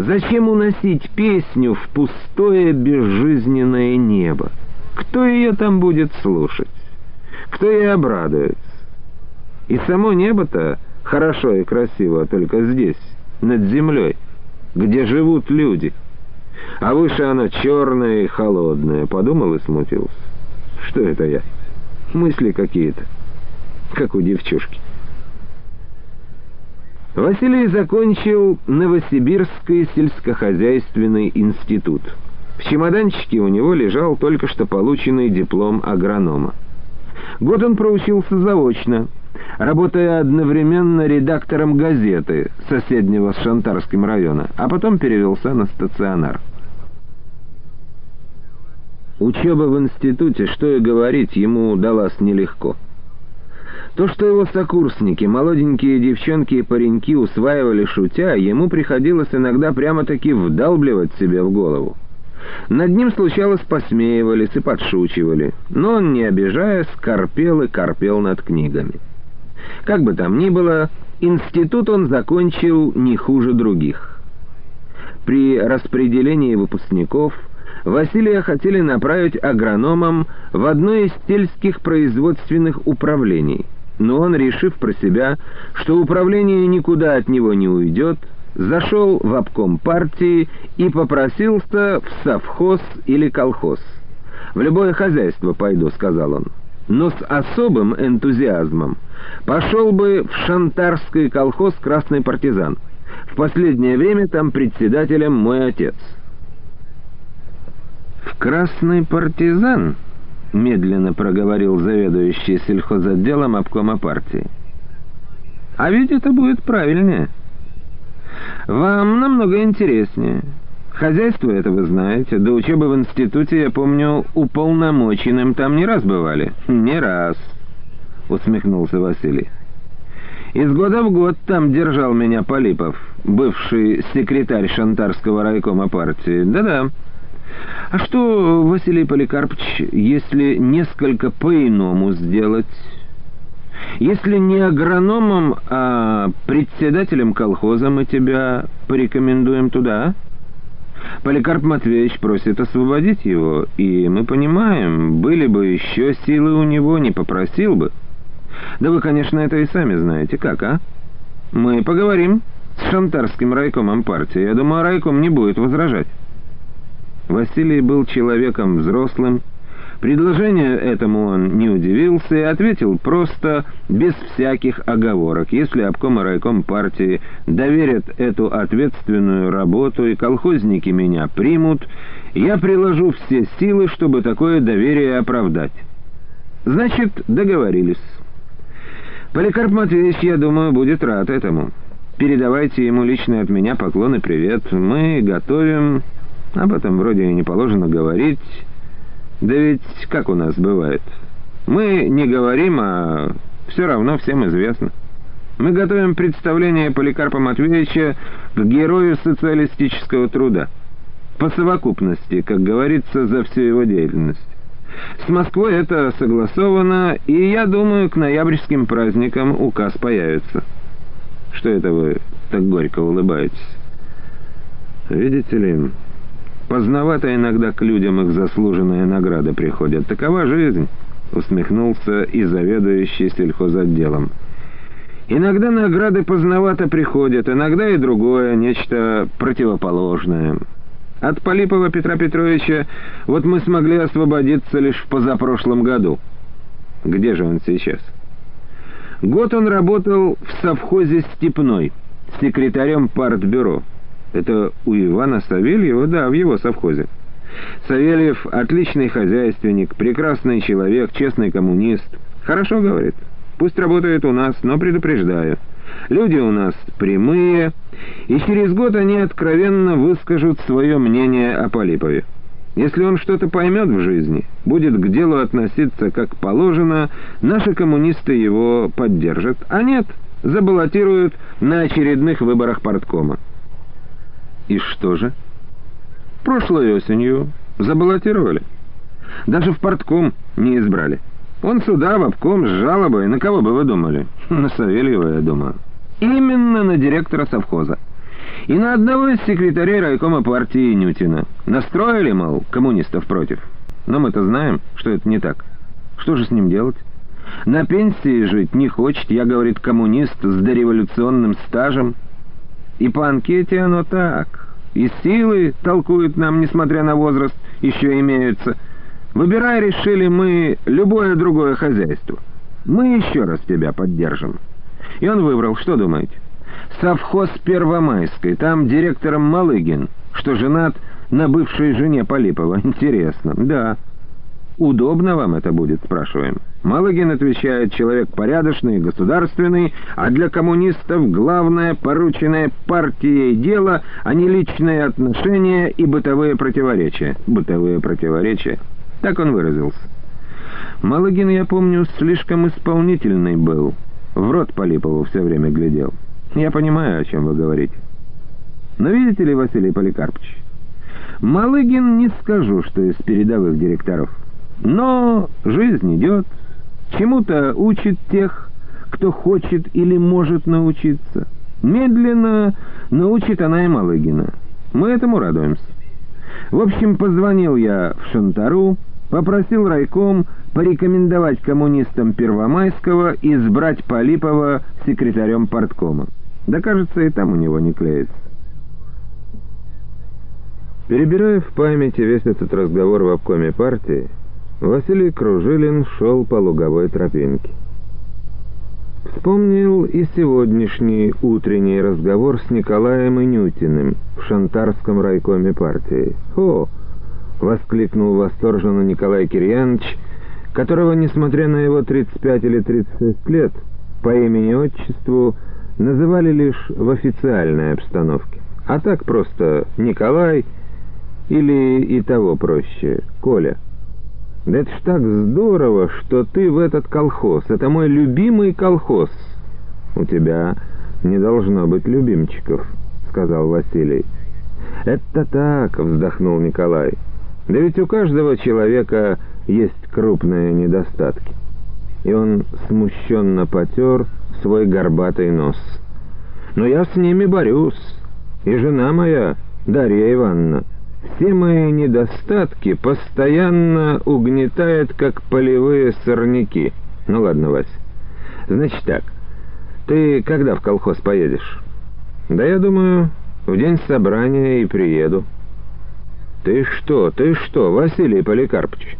Зачем уносить песню в пустое безжизненное небо? Кто ее там будет слушать? Кто ей обрадуется? И само небо-то хорошо и красиво только здесь, над землей, где живут люди. А выше оно черное и холодное. Подумал и смутился. Что это я? Мысли какие-то, как у девчушки. Василий закончил Новосибирский сельскохозяйственный институт. В чемоданчике у него лежал только что полученный диплом агронома. Год он проучился заочно, работая одновременно редактором газеты соседнего с Шантарским района, а потом перевелся на стационар. Учеба в институте, что и говорить, ему удалась нелегко. То, что его сокурсники, молоденькие девчонки и пареньки усваивали шутя, ему приходилось иногда прямо-таки вдалбливать себе в голову. Над ним случалось посмеивались и подшучивали, но он, не обижаясь, корпел и корпел над книгами. Как бы там ни было, институт он закончил не хуже других. При распределении выпускников – Василия хотели направить агрономом в одно из сельских производственных управлений, но он, решив про себя, что управление никуда от него не уйдет, зашел в обком партии и попросился в совхоз или колхоз. «В любое хозяйство пойду», — сказал он. Но с особым энтузиазмом пошел бы в шантарский колхоз «Красный партизан». В последнее время там председателем мой отец — «В красный партизан?» — медленно проговорил заведующий сельхозотделом обкома партии. «А ведь это будет правильнее. Вам намного интереснее. Хозяйство это вы знаете. До учебы в институте, я помню, уполномоченным там не раз бывали». «Не раз», — усмехнулся Василий. «Из года в год там держал меня Полипов, бывший секретарь Шантарского райкома партии. Да-да». А что, Василий Поликарпович, если несколько по-иному сделать? Если не агрономом, а председателем колхоза мы тебя порекомендуем туда, Поликарп Матвеевич просит освободить его, и мы понимаем, были бы еще силы у него, не попросил бы. Да вы, конечно, это и сами знаете. Как, а? Мы поговорим с шантарским райкомом партии. Я думаю, райком не будет возражать. Василий был человеком взрослым. Предложению этому он не удивился и ответил просто, без всяких оговорок. Если обком и райком партии доверят эту ответственную работу и колхозники меня примут, я приложу все силы, чтобы такое доверие оправдать. Значит, договорились. Поликарп Матвеевич, я думаю, будет рад этому. Передавайте ему лично от меня поклон и привет. Мы готовим об этом вроде и не положено говорить. Да ведь как у нас бывает? Мы не говорим, а все равно всем известно. Мы готовим представление Поликарпа Матвеевича к герою социалистического труда. По совокупности, как говорится, за всю его деятельность. С Москвой это согласовано, и я думаю, к ноябрьским праздникам указ появится. Что это вы так горько улыбаетесь? Видите ли... Поздновато иногда к людям их заслуженные награды приходят. Такова жизнь, усмехнулся и заведующий сельхозотделом. Иногда награды поздновато приходят, иногда и другое, нечто противоположное. От Полипова Петра Петровича вот мы смогли освободиться лишь в позапрошлом году. Где же он сейчас? Год он работал в совхозе «Степной», секретарем партбюро. Это у Ивана Савельева, да, в его совхозе. Савельев — отличный хозяйственник, прекрасный человек, честный коммунист. Хорошо, говорит. Пусть работает у нас, но предупреждаю. Люди у нас прямые, и через год они откровенно выскажут свое мнение о Полипове. Если он что-то поймет в жизни, будет к делу относиться как положено, наши коммунисты его поддержат, а нет, забаллотируют на очередных выборах парткома. И что же? Прошлой осенью забаллотировали. Даже в портком не избрали. Он сюда, в обком, с жалобой. На кого бы вы думали? На Савельева, я думаю. Именно на директора совхоза. И на одного из секретарей райкома партии Нютина. Настроили, мол, коммунистов против. Но мы-то знаем, что это не так. Что же с ним делать? На пенсии жить не хочет, я, говорит, коммунист с дореволюционным стажем. И по анкете оно так. И силы, толкуют нам, несмотря на возраст, еще имеются. Выбирай, решили мы, любое другое хозяйство. Мы еще раз тебя поддержим. И он выбрал, что думаете? Совхоз Первомайской, там директором Малыгин, что женат на бывшей жене Полипова. Интересно, да. Удобно вам это будет, спрашиваем. Малыгин отвечает, человек порядочный, государственный, а для коммунистов главное порученное партией дело, а не личные отношения и бытовые противоречия. Бытовые противоречия. Так он выразился. Малыгин, я помню, слишком исполнительный был. В рот Полипову все время глядел. Я понимаю, о чем вы говорите. Но видите ли, Василий Поликарпович, Малыгин не скажу, что из передовых директоров. Но жизнь идет, чему-то учит тех, кто хочет или может научиться. Медленно научит она и Малыгина. Мы этому радуемся. В общем, позвонил я в Шантару, попросил райком порекомендовать коммунистам Первомайского избрать Полипова секретарем парткома. Да, кажется, и там у него не клеится. Перебирая в памяти весь этот разговор в обкоме партии, Василий Кружилин шел по луговой тропинке. Вспомнил и сегодняшний утренний разговор с Николаем Инютиным в Шантарском райкоме партии. «О!» — воскликнул восторженно Николай Кирьянович, которого, несмотря на его 35 или 36 лет, по имени-отчеству называли лишь в официальной обстановке. А так просто Николай или и того проще, Коля — да это ж так здорово, что ты в этот колхоз. Это мой любимый колхоз. У тебя не должно быть любимчиков, сказал Василий. Это так, вздохнул Николай. Да ведь у каждого человека есть крупные недостатки. И он смущенно потер свой горбатый нос. Но я с ними борюсь. И жена моя, Дарья Ивановна, все мои недостатки постоянно угнетает, как полевые сорняки. Ну ладно, Вась. Значит так, ты когда в колхоз поедешь? Да я думаю, в день собрания и приеду. Ты что, ты что, Василий Поликарпович?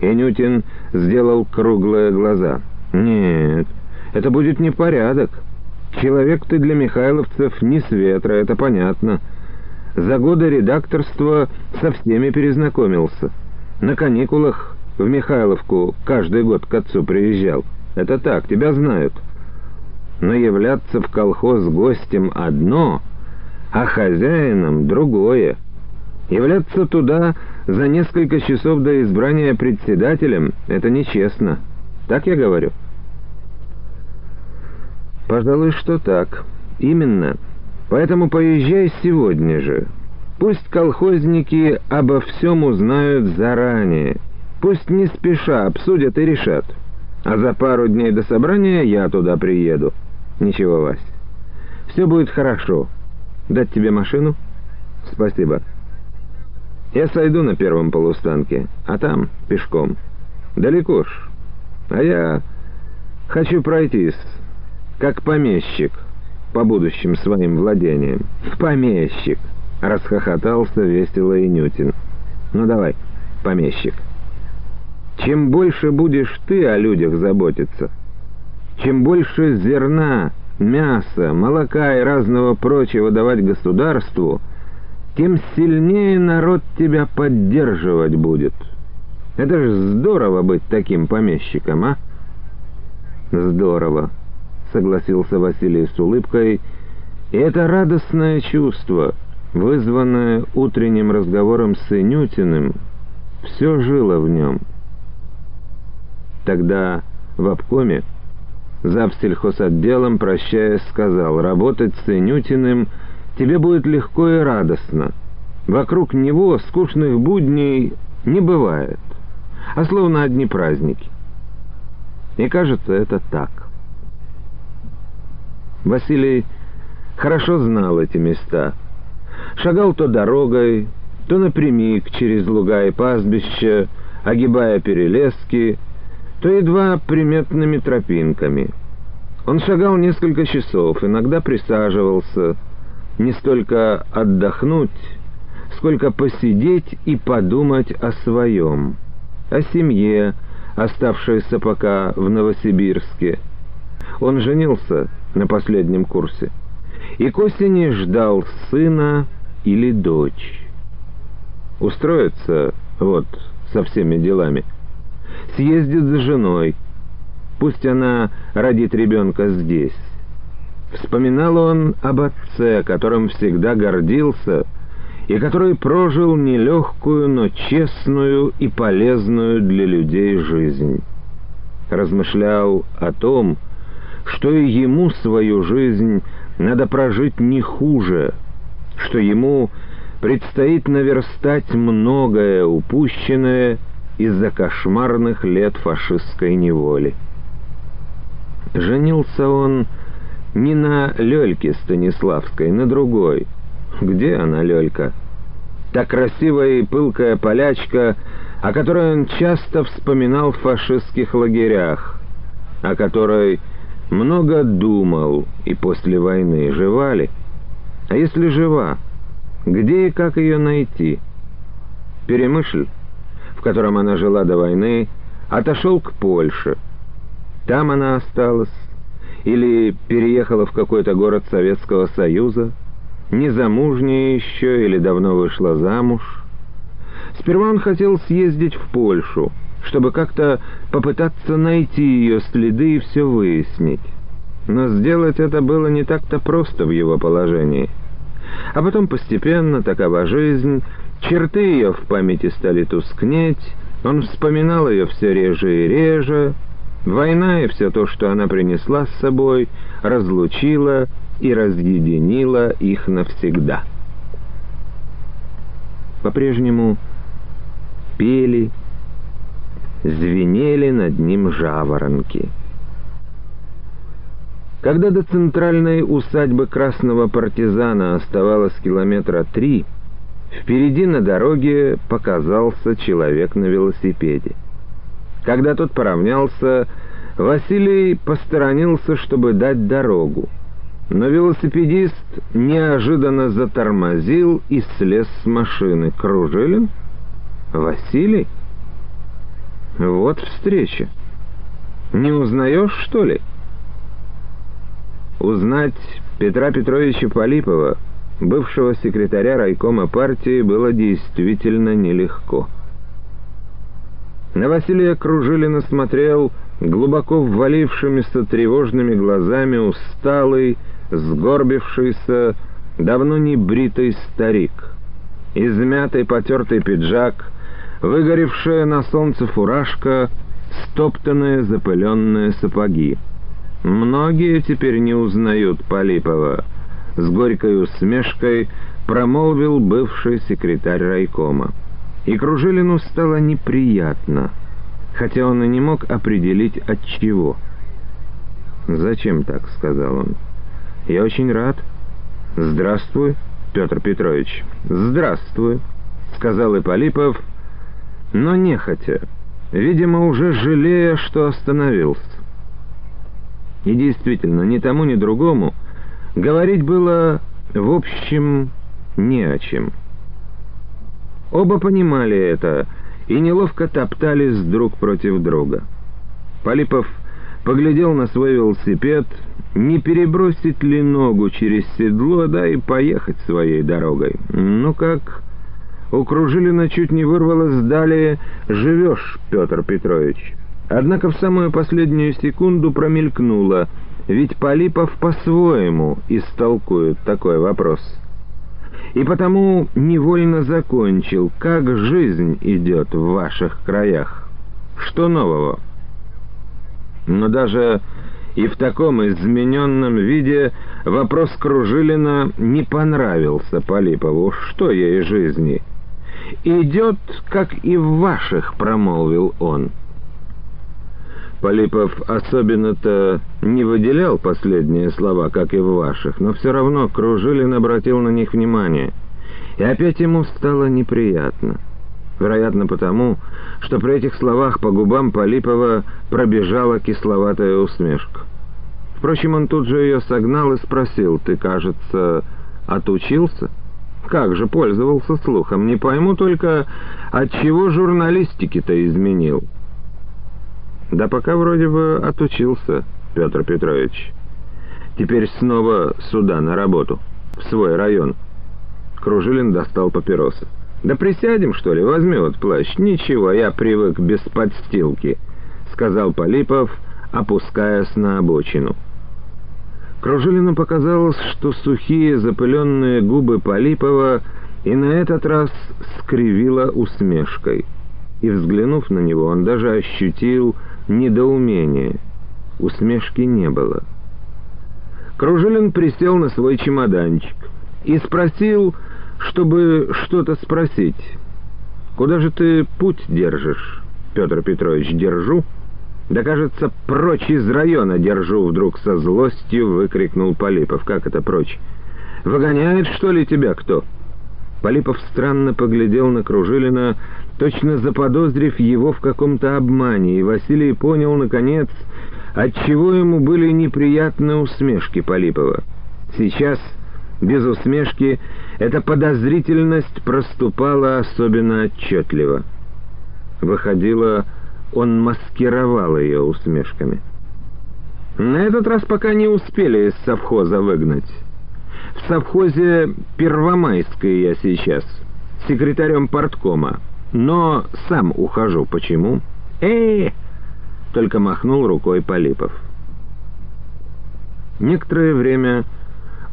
Инютин сделал круглые глаза. Нет, это будет непорядок. Человек ты для михайловцев не с ветра, это понятно. За годы редакторства со всеми перезнакомился. На каникулах в Михайловку каждый год к отцу приезжал. Это так, тебя знают. Но являться в колхоз гостем одно, а хозяином другое. Являться туда за несколько часов до избрания председателем — это нечестно. Так я говорю? Пожалуй, что так. Именно. Поэтому поезжай сегодня же. Пусть колхозники обо всем узнают заранее. Пусть не спеша обсудят и решат. А за пару дней до собрания я туда приеду. Ничего, Вась. Все будет хорошо. Дать тебе машину? Спасибо. Я сойду на первом полустанке, а там пешком. Далеко ж. А я хочу пройтись, как помещик» по будущим своим владениям. Помещик!» — расхохотался весело Инютин. «Ну давай, помещик. Чем больше будешь ты о людях заботиться, чем больше зерна, мяса, молока и разного прочего давать государству, тем сильнее народ тебя поддерживать будет. Это ж здорово быть таким помещиком, а?» «Здорово», — согласился Василий с улыбкой, — «и это радостное чувство, вызванное утренним разговором с Инютиным, все жило в нем». Тогда в обкоме завсельхозотделом, прощаясь, сказал, «Работать с Инютиным тебе будет легко и радостно. Вокруг него скучных будней не бывает, а словно одни праздники». И кажется, это так. Василий хорошо знал эти места. Шагал то дорогой, то напрямик через луга и пастбища, огибая перелески, то едва приметными тропинками. Он шагал несколько часов, иногда присаживался, не столько отдохнуть, сколько посидеть и подумать о своем, о семье, оставшейся пока в Новосибирске. Он женился на последнем курсе и к осени ждал сына или дочь. Устроится вот со всеми делами. Съездит за женой. Пусть она родит ребенка здесь. Вспоминал он об отце, которым всегда гордился, и который прожил нелегкую, но честную и полезную для людей жизнь. Размышлял о том, что и ему свою жизнь надо прожить не хуже, что ему предстоит наверстать многое упущенное из-за кошмарных лет фашистской неволи. Женился он не на Лёльке Станиславской, на другой. Где она, Лёлька? Та красивая и пылкая полячка, о которой он часто вспоминал в фашистских лагерях, о которой много думал и после войны. Жива ли? А если жива, где и как ее найти? Перемышль, в котором она жила до войны, отошел к Польше. Там она осталась или переехала в какой-то город Советского Союза, незамужняя еще или давно вышла замуж. Сперва он хотел съездить в Польшу, чтобы как-то попытаться найти ее следы и все выяснить. Но сделать это было не так-то просто в его положении. А потом постепенно, такова жизнь, черты ее в памяти стали тускнеть, он вспоминал ее все реже и реже, Война и все то, что она принесла с собой, разлучила и разъединила их навсегда. По-прежнему пели, звенели над ним жаворонки. Когда до центральной усадьбы красного партизана оставалось километра три, впереди на дороге показался человек на велосипеде. Когда тот поравнялся, Василий посторонился, чтобы дать дорогу. Но велосипедист неожиданно затормозил и слез с машины. Кружилин? Василий? Вот встреча. Не узнаешь, что ли? Узнать Петра Петровича Полипова, бывшего секретаря райкома партии, было действительно нелегко. На Василия Кружилина смотрел глубоко ввалившимися тревожными глазами усталый, сгорбившийся, давно не бритый старик. Измятый потертый пиджак, выгоревшая на солнце фуражка, стоптанные запыленные сапоги. Многие теперь не узнают Полипова. С горькой усмешкой промолвил бывший секретарь райкома и Кружилину стало неприятно, хотя он и не мог определить от чего. «Зачем так?» — сказал он. «Я очень рад. Здравствуй, Петр Петрович». «Здравствуй», — сказал Ипполипов, но нехотя, видимо, уже жалея, что остановился. И действительно, ни тому, ни другому говорить было, в общем, не о чем. Оба понимали это и неловко топтались друг против друга. Полипов поглядел на свой велосипед, не перебросить ли ногу через седло, да и поехать своей дорогой. Ну как, у Кружилина чуть не вырвалось далее «Живешь, Петр Петрович». Однако в самую последнюю секунду промелькнуло, ведь Полипов по-своему истолкует такой вопрос — и потому невольно закончил, как жизнь идет в ваших краях. Что нового? Но даже и в таком измененном виде вопрос Кружилина не понравился Полипову. Что ей жизни? «Идет, как и в ваших», — промолвил он. Полипов особенно-то не выделял последние слова, как и в ваших, но все равно Кружилин обратил на них внимание — И опять ему стало неприятно. Вероятно, потому, что при этих словах по губам Полипова пробежала кисловатая усмешка. Впрочем, он тут же ее согнал и спросил, «Ты, кажется, отучился?» «Как же пользовался слухом? Не пойму только, от чего журналистики-то изменил?» «Да пока вроде бы отучился, Петр Петрович. Теперь снова сюда, на работу, в свой район». Кружилин достал папиросы. «Да присядем, что ли? Возьми вот плащ. Ничего, я привык без подстилки», — сказал Полипов, опускаясь на обочину. Кружилину показалось, что сухие запыленные губы Полипова и на этот раз скривила усмешкой. И, взглянув на него, он даже ощутил недоумение. Усмешки не было. Кружилин присел на свой чемоданчик и спросил, чтобы что-то спросить. «Куда же ты путь держишь, Петр Петрович?» «Держу». «Да, кажется, прочь из района держу!» — вдруг со злостью выкрикнул Полипов. «Как это прочь? Выгоняет, что ли, тебя кто?» Полипов странно поглядел на Кружилина, точно заподозрив его в каком-то обмане, и Василий понял, наконец, отчего ему были неприятны усмешки Полипова. Сейчас, без усмешки, эта подозрительность проступала особенно отчетливо. Выходило, он маскировал ее усмешками. На этот раз пока не успели из совхоза выгнать. В совхозе Первомайской я сейчас, секретарем порткома. Но сам ухожу. Почему? э, Только махнул рукой Полипов. Некоторое время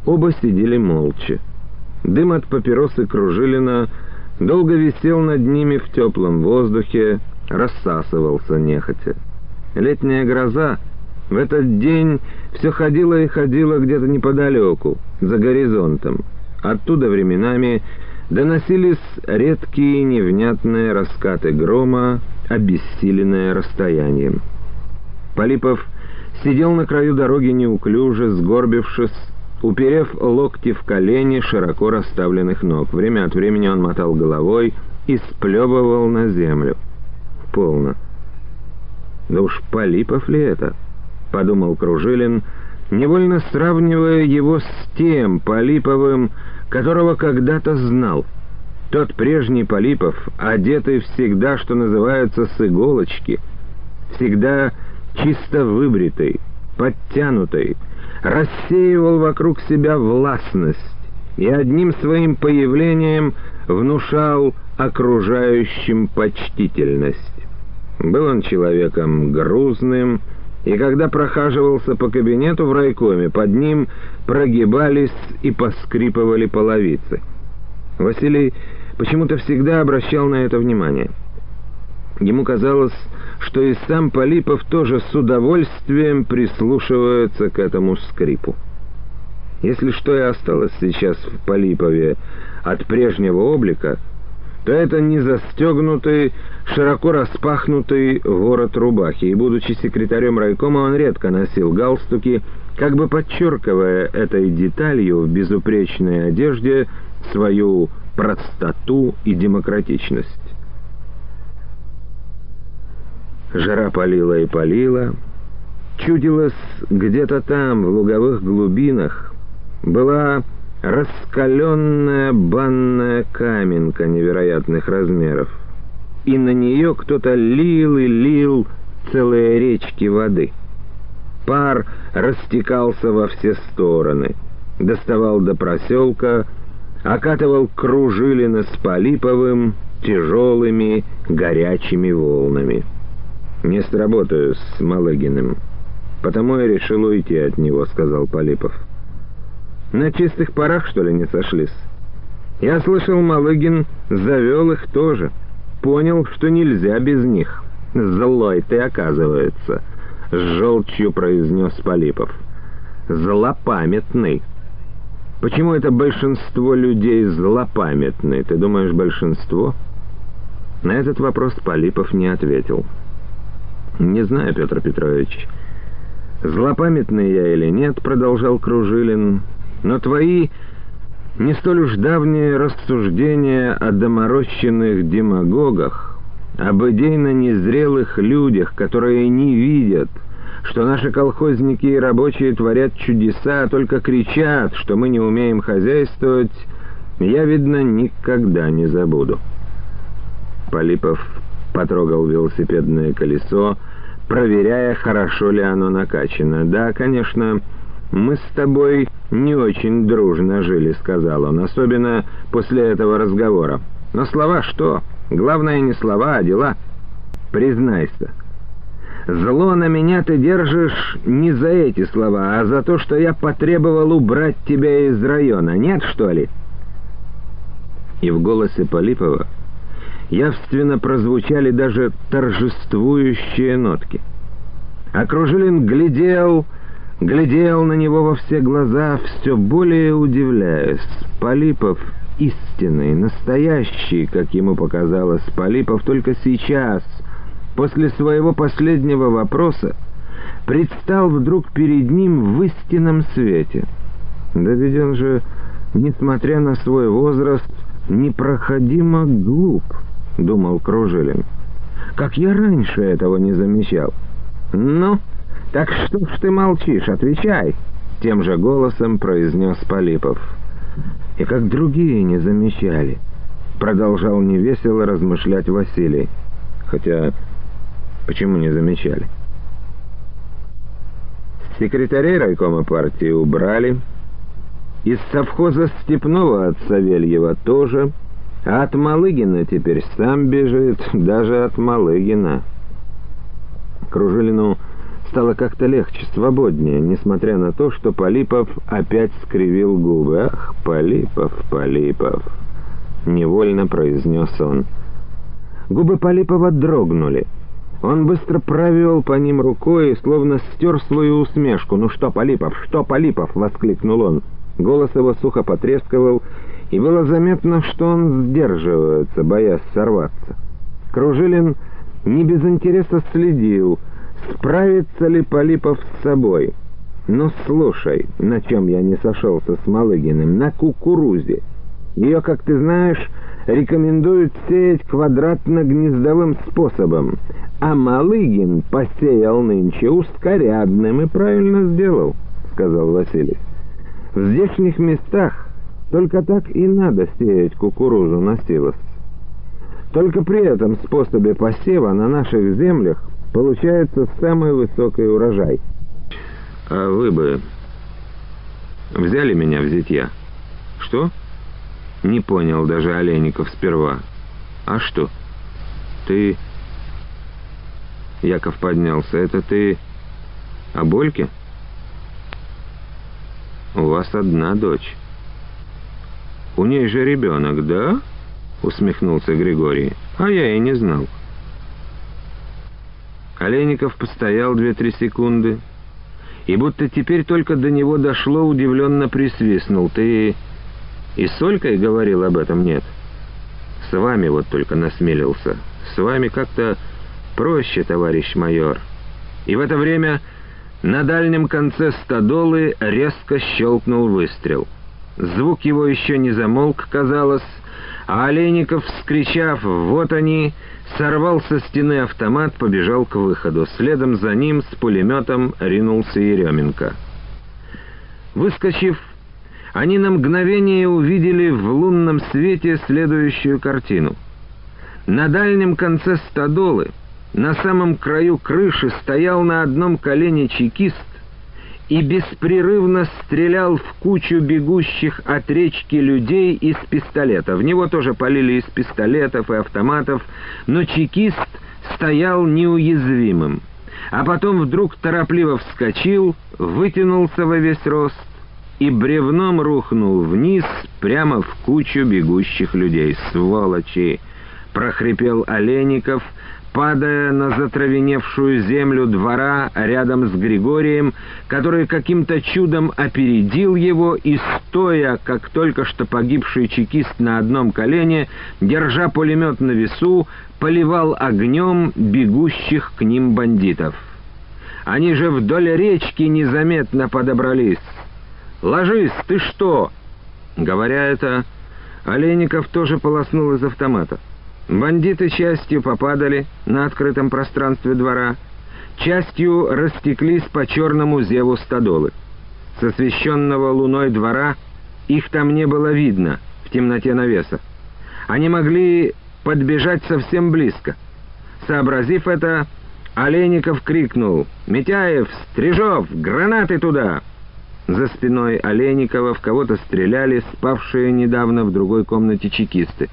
оба сидели молча. Дым от папиросы Кружилина долго висел над ними в теплом воздухе, рассасывался нехотя. Летняя гроза в этот день все ходила и ходила где-то неподалеку, за горизонтом. Оттуда временами доносились редкие невнятные раскаты грома, обессиленные расстоянием. Полипов сидел на краю дороги неуклюже, сгорбившись, уперев локти в колени широко расставленных ног. Время от времени он мотал головой и сплебывал на землю полно. «Да уж Полипов ли это?» — подумал Кружилин, невольно сравнивая его с тем Полиповым, которого когда-то знал. Тот прежний Полипов, одетый всегда, что называется, с иголочки, всегда чисто выбритый, подтянутый, рассеивал вокруг себя властность и одним своим появлением внушал окружающим почтительность. Был он человеком грузным, и когда прохаживался по кабинету в райкоме, под ним прогибались и поскрипывали половицы. Василий почему-то всегда обращал на это внимание. Ему казалось, что и сам Полипов тоже с удовольствием прислушивается к этому скрипу. Если что и осталось сейчас в Полипове от прежнего облика — то это не застегнутый, широко распахнутый ворот рубахи, и, будучи секретарем райкома, он редко носил галстуки, как бы подчеркивая этой деталью в безупречной одежде свою простоту и демократичность. Жара палила и палила, чудилась где-то там, в луговых глубинах, была раскаленная банная каменка невероятных размеров. И на нее кто-то лил и лил целые речки воды. Пар растекался во все стороны, доставал до проселка, окатывал Кружилина с Полиповым тяжелыми горячими волнами. «Не сработаю с Малыгиным, потому я решил уйти от него», — сказал Полипов. На чистых парах, что ли, не сошлись? Я слышал, Малыгин завел их тоже. Понял, что нельзя без них. Злой ты, оказывается, — с желчью произнес Полипов. Злопамятный. Почему это большинство людей злопамятны? Ты думаешь, большинство? На этот вопрос Полипов не ответил. «Не знаю, Петр Петрович, злопамятный я или нет», — продолжал Кружилин, но твои не столь уж давние рассуждения о доморощенных демагогах, об идейно незрелых людях, которые не видят, что наши колхозники и рабочие творят чудеса, а только кричат, что мы не умеем хозяйствовать, я, видно, никогда не забуду. Полипов потрогал велосипедное колесо, проверяя, хорошо ли оно накачано. «Да, конечно, мы с тобой не очень дружно жили», — сказал он, особенно после этого разговора. «Но слова что? Главное не слова, а дела. Признайся». Зло на меня ты держишь не за эти слова, а за то, что я потребовал убрать тебя из района. Нет, что ли?» И в голосе Полипова явственно прозвучали даже торжествующие нотки. Окружилин глядел, глядел на него во все глаза, все более удивляясь. Полипов истинный, настоящий, как ему показалось, Полипов только сейчас, после своего последнего вопроса, предстал вдруг перед ним в истинном свете. Да ведь он же, несмотря на свой возраст, непроходимо глуп. — думал Кружилин. «Как я раньше этого не замечал!» «Ну, так что ж ты молчишь? Отвечай!» — тем же голосом произнес Полипов. «И как другие не замечали!» — продолжал невесело размышлять Василий. «Хотя, почему не замечали?» Секретарей райкома партии убрали. Из совхоза Степного от Савельева тоже — а от Малыгина теперь сам бежит, даже от Малыгина. Кружилину стало как-то легче, свободнее, несмотря на то, что Полипов опять скривил губы. «Ах, Полипов, Полипов!» — невольно произнес он. Губы Полипова дрогнули. Он быстро провел по ним рукой и словно стер свою усмешку. «Ну что, Полипов, что, Полипов?» — воскликнул он. Голос его сухо потрескивал, и было заметно, что он сдерживается, боясь сорваться. Кружилин не без интереса следил, справится ли Полипов с собой. «Ну, слушай, на чем я не сошелся с Малыгиным? На кукурузе. Ее, как ты знаешь, рекомендуют сеять квадратно-гнездовым способом, а Малыгин посеял нынче ускорядным и правильно сделал», — сказал Василий. «В здешних местах только так и надо сеять кукурузу на силос. Только при этом способе посева на наших землях получается самый высокий урожай. А вы бы взяли меня в зятья? Что? Не понял даже Олейников сперва. А что? Ты... Яков поднялся. Это ты о Больке? У вас одна дочь. «У ней же ребенок, да?» — усмехнулся Григорий. «А я и не знал». Олейников постоял две-три секунды, и будто теперь только до него дошло, удивленно присвистнул. «Ты и с Олькой говорил об этом, нет?» «С вами вот только насмелился. С вами как-то проще, товарищ майор». И в это время на дальнем конце стадолы резко щелкнул выстрел — Звук его еще не замолк, казалось, а Олейников, вскричав «Вот они!», сорвал со стены автомат, побежал к выходу. Следом за ним с пулеметом ринулся Еременко. Выскочив, они на мгновение увидели в лунном свете следующую картину. На дальнем конце стадолы, на самом краю крыши, стоял на одном колене чекист, и беспрерывно стрелял в кучу бегущих от речки людей из пистолета. В него тоже полили из пистолетов и автоматов, но чекист стоял неуязвимым. А потом вдруг торопливо вскочил, вытянулся во весь рост и бревном рухнул вниз прямо в кучу бегущих людей. «Сволочи!» — прохрипел Олейников — падая на затравеневшую землю двора рядом с Григорием, который каким-то чудом опередил его и, стоя, как только что погибший чекист на одном колене, держа пулемет на весу, поливал огнем бегущих к ним бандитов. Они же вдоль речки незаметно подобрались. «Ложись, ты что?» Говоря это, Олейников тоже полоснул из автомата. Бандиты частью попадали на открытом пространстве двора, частью растеклись по черному зеву стадолы. С освещенного луной двора их там не было видно в темноте навеса. Они могли подбежать совсем близко. Сообразив это, Олейников крикнул «Митяев! Стрижов! Гранаты туда!» За спиной Олейникова в кого-то стреляли спавшие недавно в другой комнате чекисты.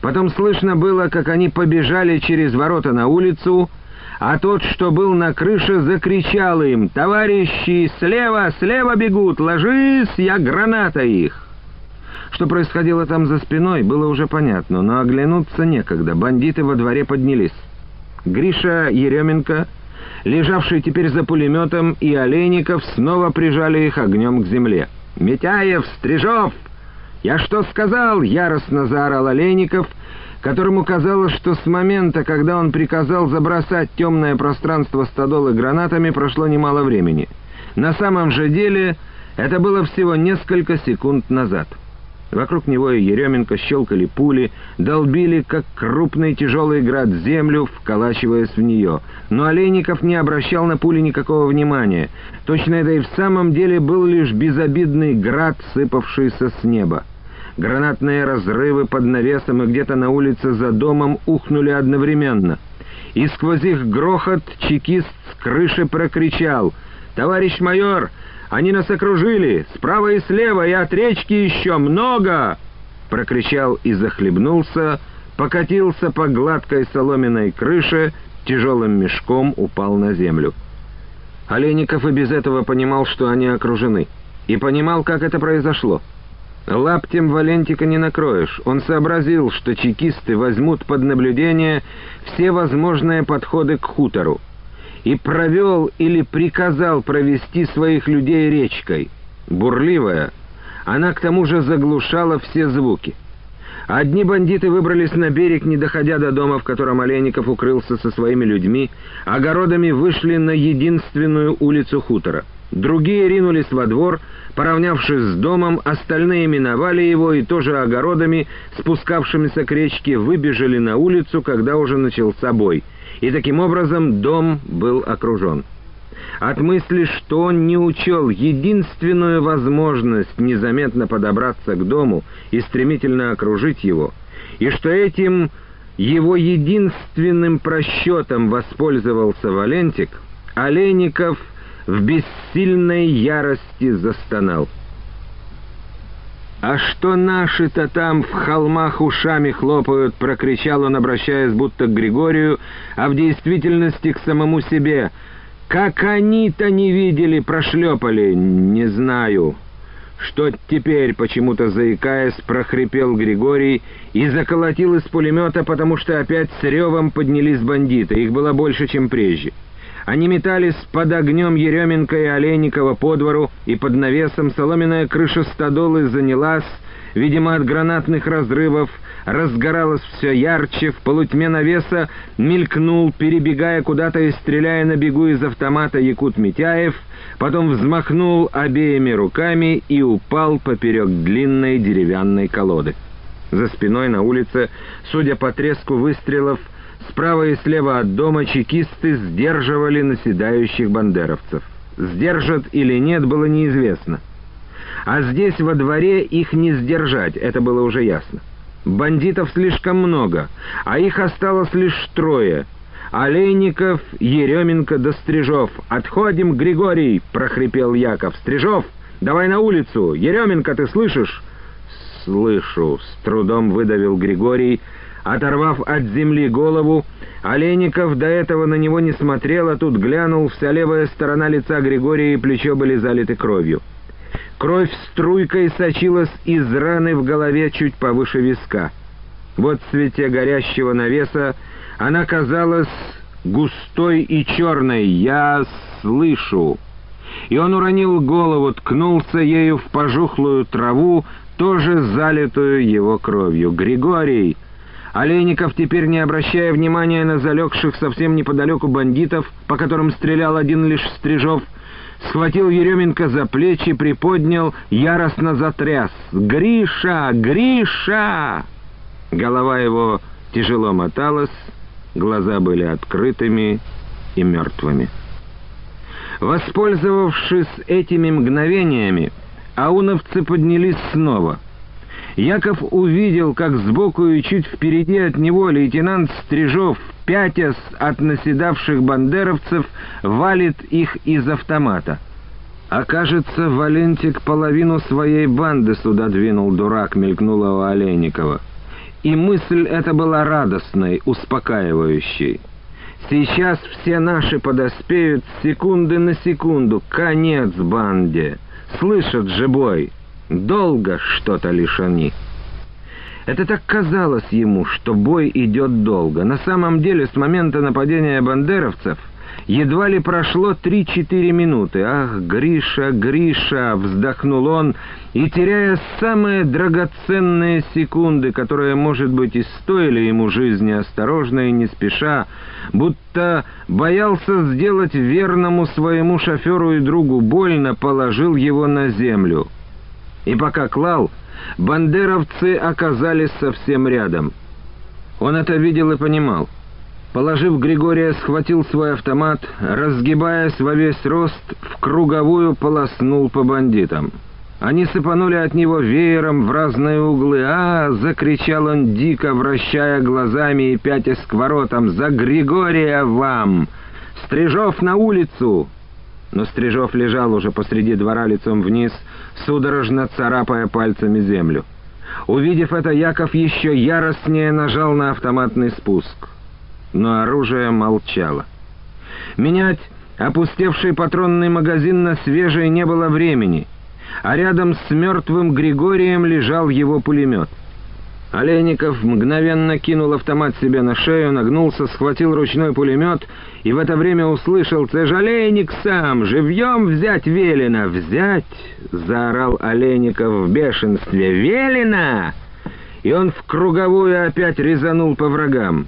Потом слышно было, как они побежали через ворота на улицу, а тот, что был на крыше, закричал им «Товарищи, слева, слева бегут! Ложись, я граната их!» Что происходило там за спиной, было уже понятно, но оглянуться некогда. Бандиты во дворе поднялись. Гриша Еременко, лежавший теперь за пулеметом, и Олейников снова прижали их огнем к земле. «Митяев! Стрижов! Я что сказал?» — яростно заорал Олейников, которому казалось, что с момента, когда он приказал забросать темное пространство стадолы гранатами, прошло немало времени. На самом же деле это было всего несколько секунд назад. Вокруг него и Еременко щелкали пули, долбили, как крупный тяжелый град, землю, вколачиваясь в нее. Но Олейников не обращал на пули никакого внимания. Точно это и в самом деле был лишь безобидный град, сыпавшийся с неба. Гранатные разрывы под навесом и где-то на улице за домом ухнули одновременно. И сквозь их грохот чекист с крыши прокричал «Товарищ майор, они нас окружили, справа и слева, и от речки еще много!» Прокричал и захлебнулся, покатился по гладкой соломенной крыше, тяжелым мешком упал на землю. Олейников и без этого понимал, что они окружены, и понимал, как это произошло. Лаптем Валентика не накроешь. Он сообразил, что чекисты возьмут под наблюдение все возможные подходы к хутору и провел или приказал провести своих людей речкой. Бурливая, она к тому же заглушала все звуки. Одни бандиты выбрались на берег, не доходя до дома, в котором Олейников укрылся со своими людьми, огородами вышли на единственную улицу хутора. Другие ринулись во двор, поравнявшись с домом, остальные миновали его и тоже огородами, спускавшимися к речке, выбежали на улицу, когда уже начался бой — и таким образом дом был окружен. От мысли, что он не учел единственную возможность незаметно подобраться к дому и стремительно окружить его, и что этим его единственным просчетом воспользовался Валентик, Олейников в бессильной ярости застонал. «А что наши-то там в холмах ушами хлопают?» — прокричал он, обращаясь будто к Григорию, а в действительности к самому себе. «Как они-то не видели, прошлепали? Не знаю». «Что теперь?» — почему-то заикаясь, прохрипел Григорий и заколотил из пулемета, потому что опять с ревом поднялись бандиты. Их было больше, чем прежде. Они метались под огнем Еременко и Олейникова по двору, и под навесом соломенная крыша стадолы занялась, видимо, от гранатных разрывов, разгоралась все ярче, в полутьме навеса мелькнул, перебегая куда-то и стреляя на бегу из автомата Якут Митяев, потом взмахнул обеими руками и упал поперек длинной деревянной колоды. За спиной на улице, судя по треску выстрелов, Справа и слева от дома чекисты сдерживали наседающих бандеровцев. Сдержат или нет, было неизвестно. А здесь во дворе их не сдержать, это было уже ясно. Бандитов слишком много, а их осталось лишь трое. Олейников, Еременко да Стрижов. «Отходим, Григорий!» — прохрипел Яков. «Стрижов, давай на улицу! Еременко, ты слышишь?» «Слышу!» — с трудом выдавил Григорий, — Оторвав от земли голову, Олейников до этого на него не смотрел, а тут глянул, вся левая сторона лица Григория и плечо были залиты кровью. Кровь струйкой сочилась из раны в голове чуть повыше виска. Вот в свете горящего навеса она казалась густой и черной. «Я слышу!» И он уронил голову, ткнулся ею в пожухлую траву, тоже залитую его кровью. «Григорий!» Олейников, теперь не обращая внимания на залегших совсем неподалеку бандитов, по которым стрелял один лишь Стрижов, схватил Еременко за плечи, приподнял, яростно затряс. «Гриша! Гриша!» Голова его тяжело моталась, глаза были открытыми и мертвыми. Воспользовавшись этими мгновениями, ауновцы поднялись снова. Яков увидел, как сбоку и чуть впереди от него лейтенант Стрижов, пятясь от наседавших бандеровцев, валит их из автомата. «Окажется, Валентик половину своей банды сюда двинул, дурак», — мелькнула у Олейникова. И мысль эта была радостной, успокаивающей. Сейчас все наши подоспеют секунды на секунду. Конец банде. Слышат же бой. Долго что-то лишь они. Это так казалось ему, что бой идет долго. На самом деле, с момента нападения бандеровцев Едва ли прошло три-четыре минуты. «Ах, Гриша, Гриша!» — вздохнул он, и, теряя самые драгоценные секунды, которые, может быть, и стоили ему жизни осторожно и не спеша, будто боялся сделать верному своему шоферу и другу больно, положил его на землю. И пока клал, бандеровцы оказались совсем рядом. Он это видел и понимал. Положив Григория, схватил свой автомат, разгибаясь во весь рост, в круговую полоснул по бандитам. Они сыпанули от него веером в разные углы. «А!» — закричал он дико, вращая глазами и пятясь к воротам. «За Григория вам! Стрижов на улицу!» Но Стрижов лежал уже посреди двора лицом вниз, судорожно царапая пальцами землю. Увидев это, Яков еще яростнее нажал на автоматный спуск но оружие молчало. Менять опустевший патронный магазин на свежий не было времени, а рядом с мертвым Григорием лежал его пулемет. Олейников мгновенно кинул автомат себе на шею, нагнулся, схватил ручной пулемет и в это время услышал «Це ж Олейник сам! Живьем взять велено!» «Взять!» — заорал Олейников в бешенстве. «Велено!» И он в круговую опять резанул по врагам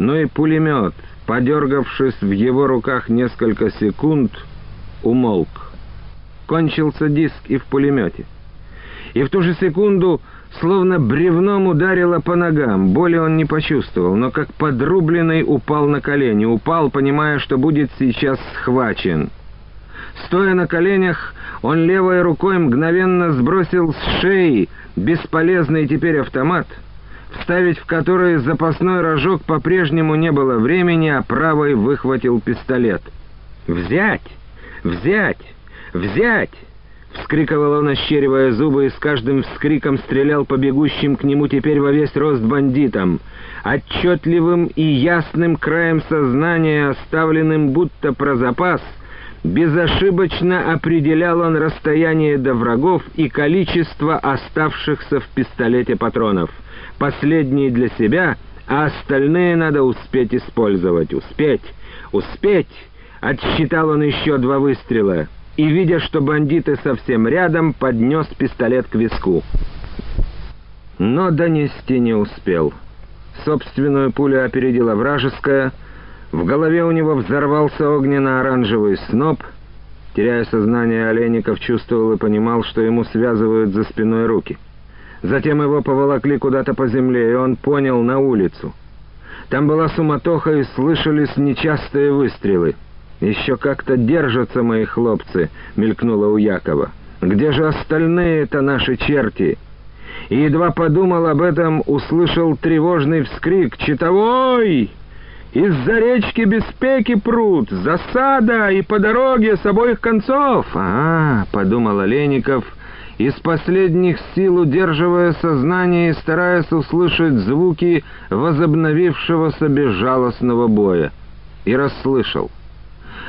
но и пулемет, подергавшись в его руках несколько секунд, умолк. Кончился диск и в пулемете. И в ту же секунду словно бревном ударило по ногам. Боли он не почувствовал, но как подрубленный упал на колени. Упал, понимая, что будет сейчас схвачен. Стоя на коленях, он левой рукой мгновенно сбросил с шеи бесполезный теперь автомат — вставить в который запасной рожок по-прежнему не было времени, а правой выхватил пистолет. «Взять! Взять! Взять!» Вскрикивал он, ощеривая зубы, и с каждым вскриком стрелял по бегущим к нему теперь во весь рост бандитам. Отчетливым и ясным краем сознания, оставленным будто про запас, безошибочно определял он расстояние до врагов и количество оставшихся в пистолете патронов — Последние для себя, а остальные надо успеть использовать. Успеть! Успеть! Отсчитал он еще два выстрела и, видя, что бандиты совсем рядом, поднес пистолет к виску. Но донести не успел. Собственную пулю опередила вражеская. В голове у него взорвался огненно-оранжевый сноп. Теряя сознание, Олейников чувствовал и понимал, что ему связывают за спиной руки — Затем его поволокли куда-то по земле, и он понял на улицу. Там была суматоха, и слышались нечастые выстрелы. «Еще как-то держатся мои хлопцы», — мелькнуло у Якова. «Где же остальные-то наши черти?» И едва подумал об этом, услышал тревожный вскрик «Читовой!» «Из-за речки Беспеки пруд! Засада! И по дороге с обоих концов!» «А, — подумал Олеников, — из последних сил удерживая сознание и стараясь услышать звуки возобновившегося безжалостного боя. И расслышал.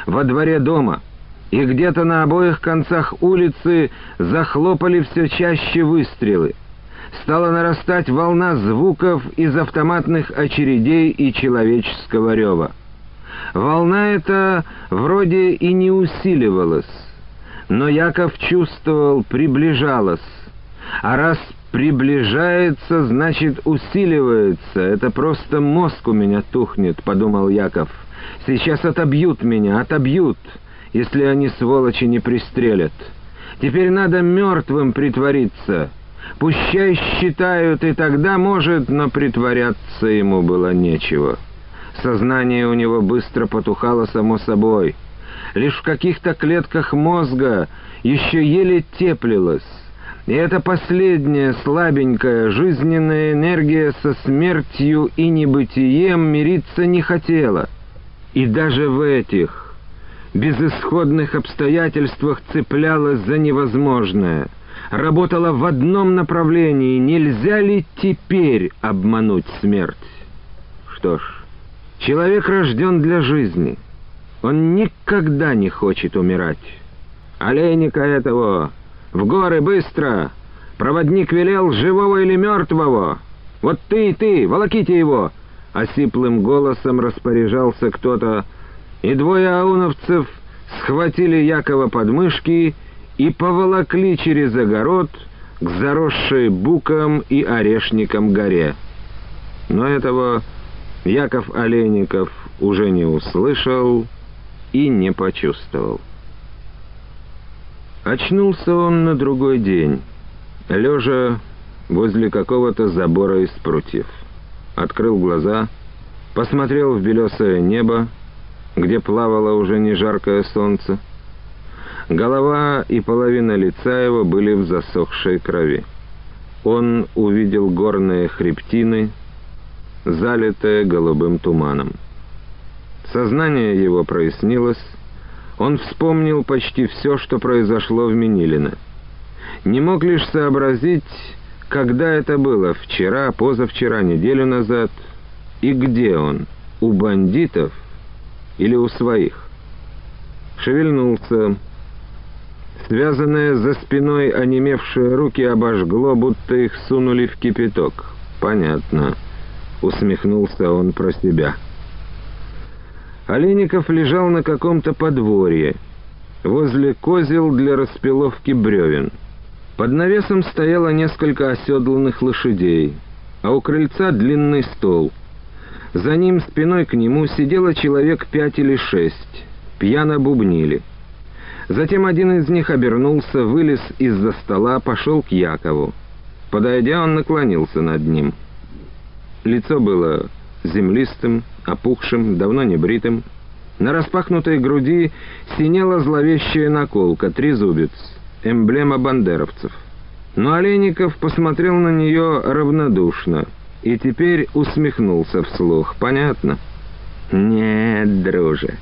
Во дворе дома и где-то на обоих концах улицы захлопали все чаще выстрелы. Стала нарастать волна звуков из автоматных очередей и человеческого рева. Волна эта вроде и не усиливалась, но Яков чувствовал, приближалось. А раз приближается, значит усиливается. Это просто мозг у меня тухнет, подумал Яков. Сейчас отобьют меня, отобьют. если они, сволочи, не пристрелят. Теперь надо мертвым притвориться. Пущай считают, и тогда, может, но притворяться ему было нечего. Сознание у него быстро потухало само собой. Лишь в каких-то клетках мозга еще еле теплилось. И эта последняя слабенькая жизненная энергия со смертью и небытием мириться не хотела. И даже в этих безысходных обстоятельствах цеплялась за невозможное. Работала в одном направлении. Нельзя ли теперь обмануть смерть? Что ж, человек рожден для жизни. Он никогда не хочет умирать. Олейника этого в горы быстро! Проводник велел живого или мертвого! Вот ты и ты, волоките его!» Осиплым голосом распоряжался кто-то, и двое ауновцев схватили Якова под мышки и поволокли через огород к заросшей буком и орешникам горе. Но этого Яков Олейников уже не услышал и не почувствовал. Очнулся он на другой день, лежа возле какого-то забора из прутьев. Открыл глаза, посмотрел в белесое небо, где плавало уже не жаркое солнце. Голова и половина лица его были в засохшей крови. Он увидел горные хребтины, залитые голубым туманом. Сознание его прояснилось, он вспомнил почти все, что произошло в Минилино. Не мог лишь сообразить, когда это было, вчера, позавчера, неделю назад, и где он, у бандитов или у своих. Шевельнулся. Связанные за спиной онемевшие руки обожгло, будто их сунули в кипяток. «Понятно», — усмехнулся он про себя. Олейников лежал на каком-то подворье, возле козел для распиловки бревен. Под навесом стояло несколько оседланных лошадей, а у крыльца длинный стол. За ним, спиной к нему, сидело человек пять или шесть, пьяно бубнили. Затем один из них обернулся, вылез из-за стола, пошел к Якову. Подойдя, он наклонился над ним. Лицо было землистым, опухшим, давно не бритым. На распахнутой груди синела зловещая наколка, трезубец, эмблема бандеровцев. Но Олейников посмотрел на нее равнодушно и теперь усмехнулся вслух. «Понятно?» «Нет, друже,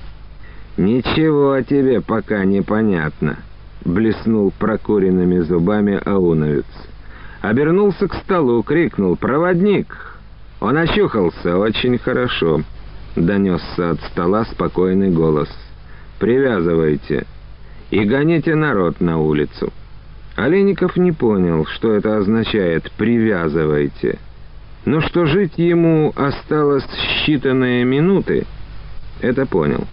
ничего тебе пока не понятно», — блеснул прокуренными зубами Ауновец. Обернулся к столу, крикнул «Проводник!» Он очухался очень хорошо. Донесся от стола спокойный голос. «Привязывайте и гоните народ на улицу». Олейников не понял, что это означает «привязывайте». Но что жить ему осталось считанные минуты, это понял.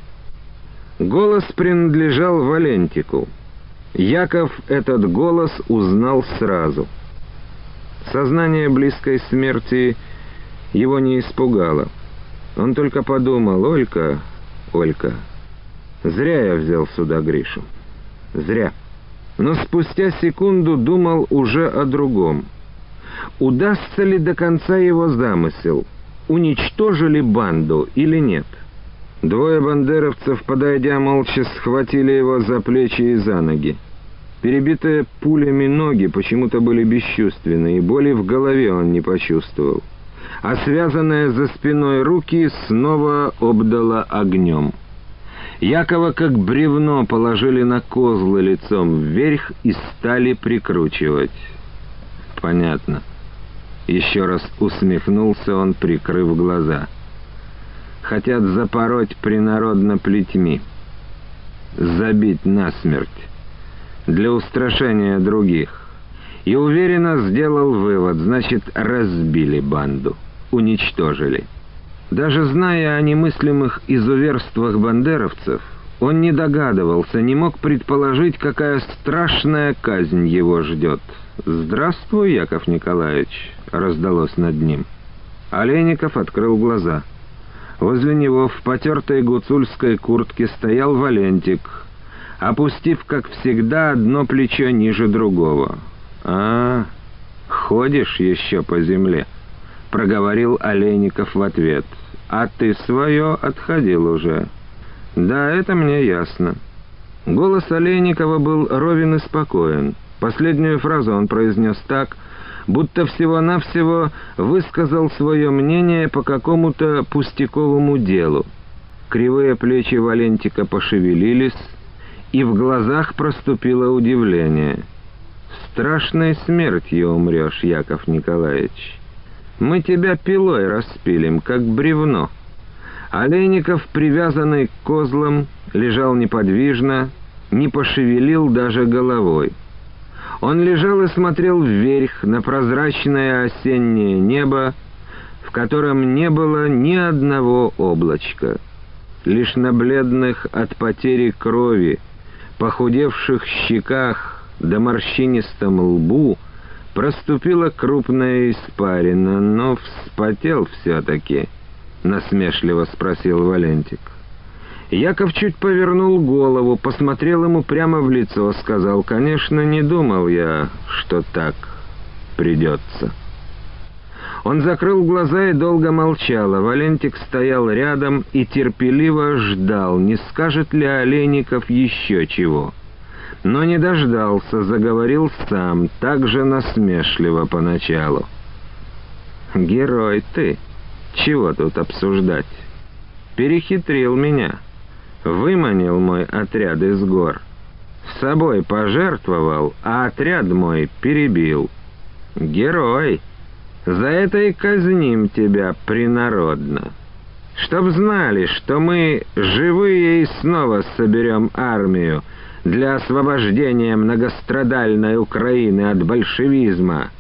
Голос принадлежал Валентику. Яков этот голос узнал сразу. Сознание близкой смерти — его не испугало. Он только подумал, «Олька, Олька, зря я взял сюда Гришу. Зря». Но спустя секунду думал уже о другом. Удастся ли до конца его замысел? Уничтожили банду или нет? Двое бандеровцев, подойдя молча, схватили его за плечи и за ноги. Перебитые пулями ноги почему-то были бесчувственны, и боли в голове он не почувствовал а связанные за спиной руки снова обдало огнем. Якова как бревно положили на козлы лицом вверх и стали прикручивать. Понятно. Еще раз усмехнулся он, прикрыв глаза. Хотят запороть принародно плетьми. Забить насмерть. Для устрашения других и уверенно сделал вывод, значит, разбили банду, уничтожили. Даже зная о немыслимых изуверствах бандеровцев, он не догадывался, не мог предположить, какая страшная казнь его ждет. «Здравствуй, Яков Николаевич!» — раздалось над ним. Олейников открыл глаза. Возле него в потертой гуцульской куртке стоял Валентик — опустив, как всегда, одно плечо ниже другого. «А, ходишь еще по земле», — проговорил Олейников в ответ. «А ты свое отходил уже». «Да, это мне ясно». Голос Олейникова был ровен и спокоен. Последнюю фразу он произнес так, будто всего-навсего высказал свое мнение по какому-то пустяковому делу. Кривые плечи Валентика пошевелились, и в глазах проступило удивление. «Страшной смертью умрешь, Яков Николаевич. Мы тебя пилой распилим, как бревно». Олейников, привязанный к козлам, лежал неподвижно, не пошевелил даже головой. Он лежал и смотрел вверх на прозрачное осеннее небо, в котором не было ни одного облачка. Лишь на бледных от потери крови, похудевших щеках да морщинистом лбу проступила крупная испарина, но вспотел все-таки, — насмешливо спросил Валентик. Яков чуть повернул голову, посмотрел ему прямо в лицо, сказал, «Конечно, не думал я, что так придется». Он закрыл глаза и долго молчал, а Валентик стоял рядом и терпеливо ждал, не скажет ли Олейников еще чего. Но не дождался, заговорил сам, так же насмешливо поначалу. «Герой ты! Чего тут обсуждать? Перехитрил меня!» выманил мой отряд из гор. С собой пожертвовал, а отряд мой перебил. Герой! За это и казним тебя принародно. Чтоб знали, что мы живые и снова соберем армию для освобождения многострадальной Украины от большевизма.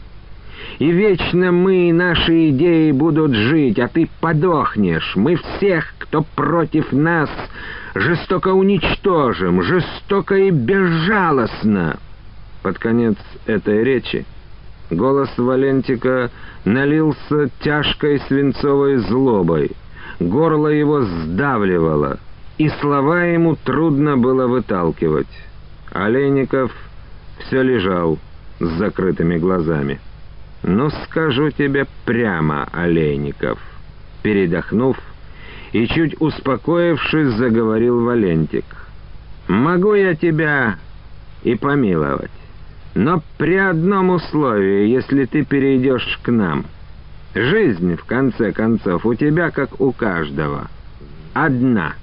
И вечно мы и наши идеи будут жить, а ты подохнешь. Мы всех, кто против нас, жестоко уничтожим, жестоко и безжалостно. Под конец этой речи голос Валентика налился тяжкой свинцовой злобой. Горло его сдавливало, и слова ему трудно было выталкивать. Олейников все лежал с закрытыми глазами. «Ну, скажу тебе прямо, Олейников», передохнув, и, чуть успокоившись, заговорил Валентик. «Могу я тебя и помиловать, но при одном условии, если ты перейдешь к нам. Жизнь, в конце концов, у тебя, как у каждого, одна.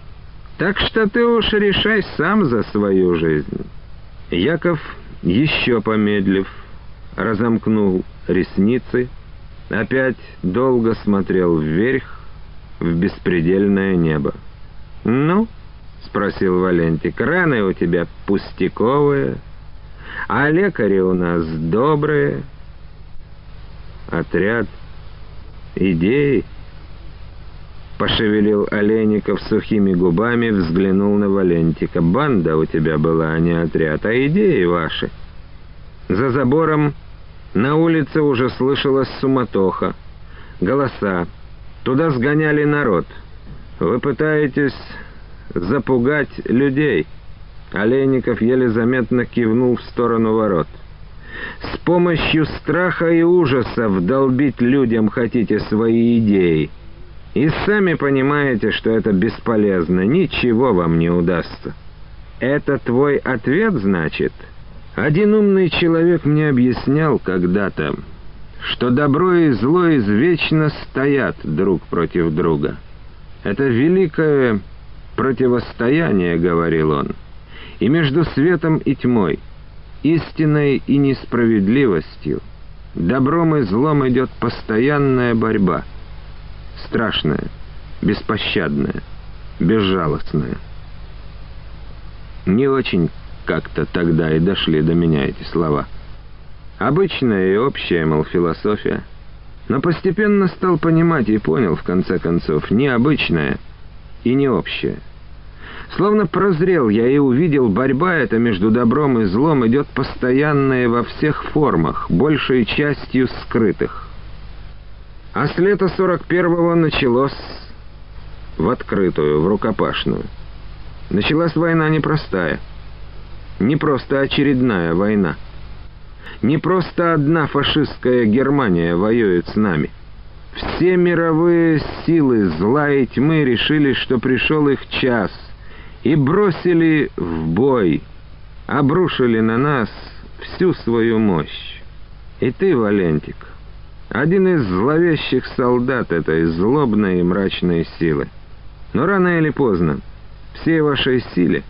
Так что ты уж решай сам за свою жизнь». Яков, еще помедлив, разомкнул ресницы, опять долго смотрел вверх, в беспредельное небо. «Ну?» — спросил Валентик. «Раны у тебя пустяковые, а лекари у нас добрые. Отряд идеи». Пошевелил Олейников сухими губами, взглянул на Валентика. «Банда у тебя была, а не отряд, а идеи ваши». За забором на улице уже слышалась суматоха, голоса, Туда сгоняли народ. Вы пытаетесь запугать людей». Олейников еле заметно кивнул в сторону ворот. «С помощью страха и ужаса вдолбить людям хотите свои идеи. И сами понимаете, что это бесполезно, ничего вам не удастся. Это твой ответ, значит?» Один умный человек мне объяснял когда-то, что добро и зло извечно стоят друг против друга. Это великое противостояние, говорил он, и между светом и тьмой, истиной и несправедливостью, добром и злом идет постоянная борьба, страшная, беспощадная, безжалостная. Не очень как-то тогда и дошли до меня эти слова — Обычная и общая, мол, философия. Но постепенно стал понимать и понял, в конце концов, необычная и не общая. Словно прозрел я и увидел, борьба эта между добром и злом идет постоянная во всех формах, большей частью скрытых. А с лета 41-го началось в открытую, в рукопашную. Началась война непростая. не просто очередная война. Не просто одна фашистская Германия воюет с нами. Все мировые силы зла и тьмы решили, что пришел их час, и бросили в бой, обрушили на нас всю свою мощь. И ты, Валентик, один из зловещих солдат этой злобной и мрачной силы. Но рано или поздно всей вашей силе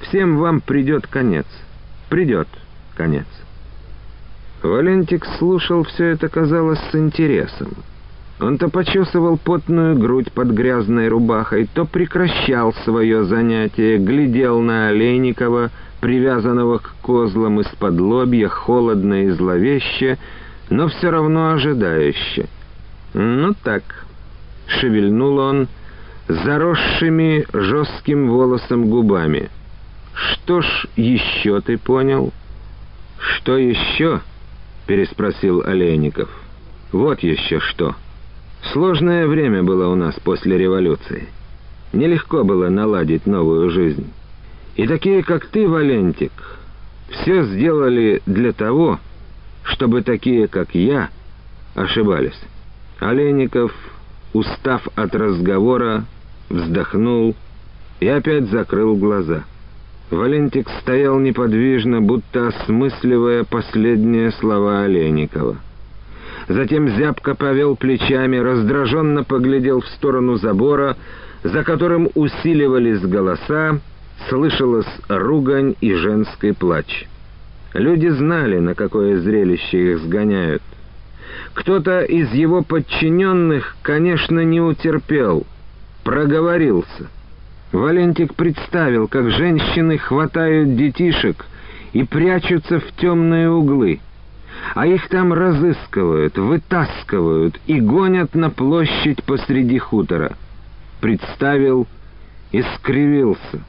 всем вам придет конец. Придет конец. Валентик слушал все это, казалось, с интересом. Он то почесывал потную грудь под грязной рубахой, то прекращал свое занятие, глядел на Олейникова, привязанного к козлам из-под лобья, холодно и зловеще, но все равно ожидающе. «Ну так», — шевельнул он заросшими жестким волосом губами. «Что ж еще ты понял?» «Что еще?» — переспросил Олейников. «Вот еще что. Сложное время было у нас после революции. Нелегко было наладить новую жизнь. И такие, как ты, Валентик, все сделали для того, такие, как я, ошибались. Олейников, устав от разговора, вздохнул и опять закрыл глаза. Валентик стоял неподвижно, будто осмысливая последние слова Олейникова. Затем зябко повел плечами, раздраженно поглядел в сторону забора, за которым усиливались голоса, слышалась ругань и женский плач. Люди знали, на какое зрелище их сгоняют. Кто-то из его подчиненных, конечно, не утерпел, проговорился. Валентик представил, как женщины хватают детишек и прячутся в темные углы, а их там разыскивают, вытаскивают и гонят на площадь посреди хутора. Представил и скривился.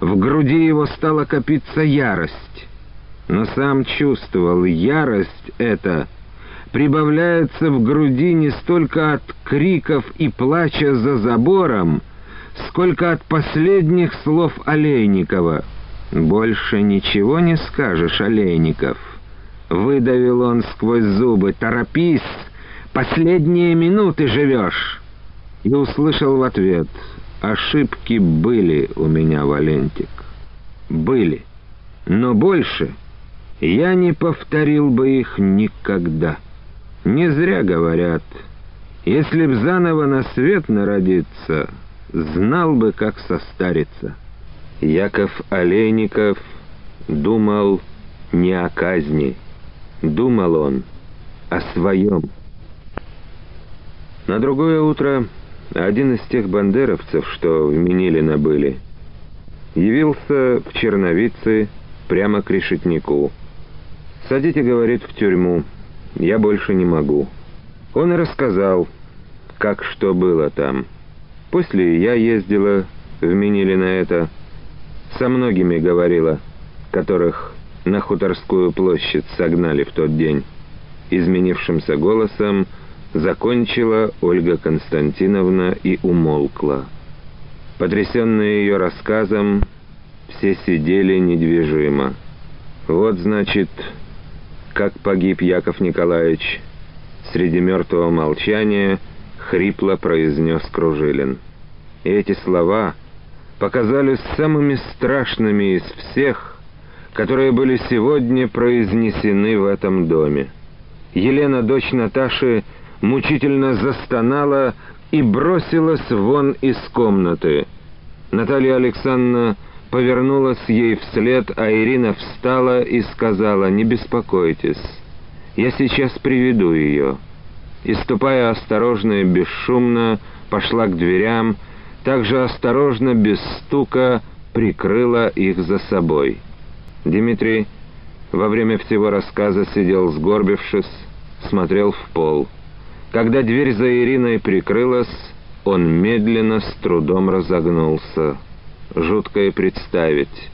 В груди его стала копиться ярость но сам чувствовал, ярость эта прибавляется в груди не столько от криков и плача за забором, сколько от последних слов Олейникова. «Больше ничего не скажешь, Олейников?» Выдавил он сквозь зубы. «Торопись! Последние минуты живешь!» И услышал в ответ. «Ошибки были у меня, Валентик. Были. Но больше я не повторил бы их никогда. Не зря говорят, если б заново на свет народиться, знал бы, как состариться. Яков Олейников думал не о казни, думал он о своем. На другое утро один из тех бандеровцев, что в Минилино были, явился в Черновице прямо к решетнику. «Садите, — говорит, — в тюрьму. Я больше не могу». Он рассказал, как что было там. После я ездила, вменили на это, со многими говорила, которых на Хуторскую площадь согнали в тот день. Изменившимся голосом закончила Ольга Константиновна и умолкла. Потрясенные ее рассказом, все сидели недвижимо. Вот, значит, как погиб Яков Николаевич, среди мертвого молчания хрипло произнес Кружилин. И эти слова показались самыми страшными из всех, которые были сегодня произнесены в этом доме. Елена, дочь Наташи, мучительно застонала и бросилась вон из комнаты. Наталья Александровна повернулась ей вслед, а Ирина встала и сказала, «Не беспокойтесь, я сейчас приведу ее». И, ступая осторожно и бесшумно, пошла к дверям, также осторожно, без стука, прикрыла их за собой. Дмитрий во время всего рассказа сидел сгорбившись, смотрел в пол. Когда дверь за Ириной прикрылась, он медленно, с трудом разогнулся жуткое представить.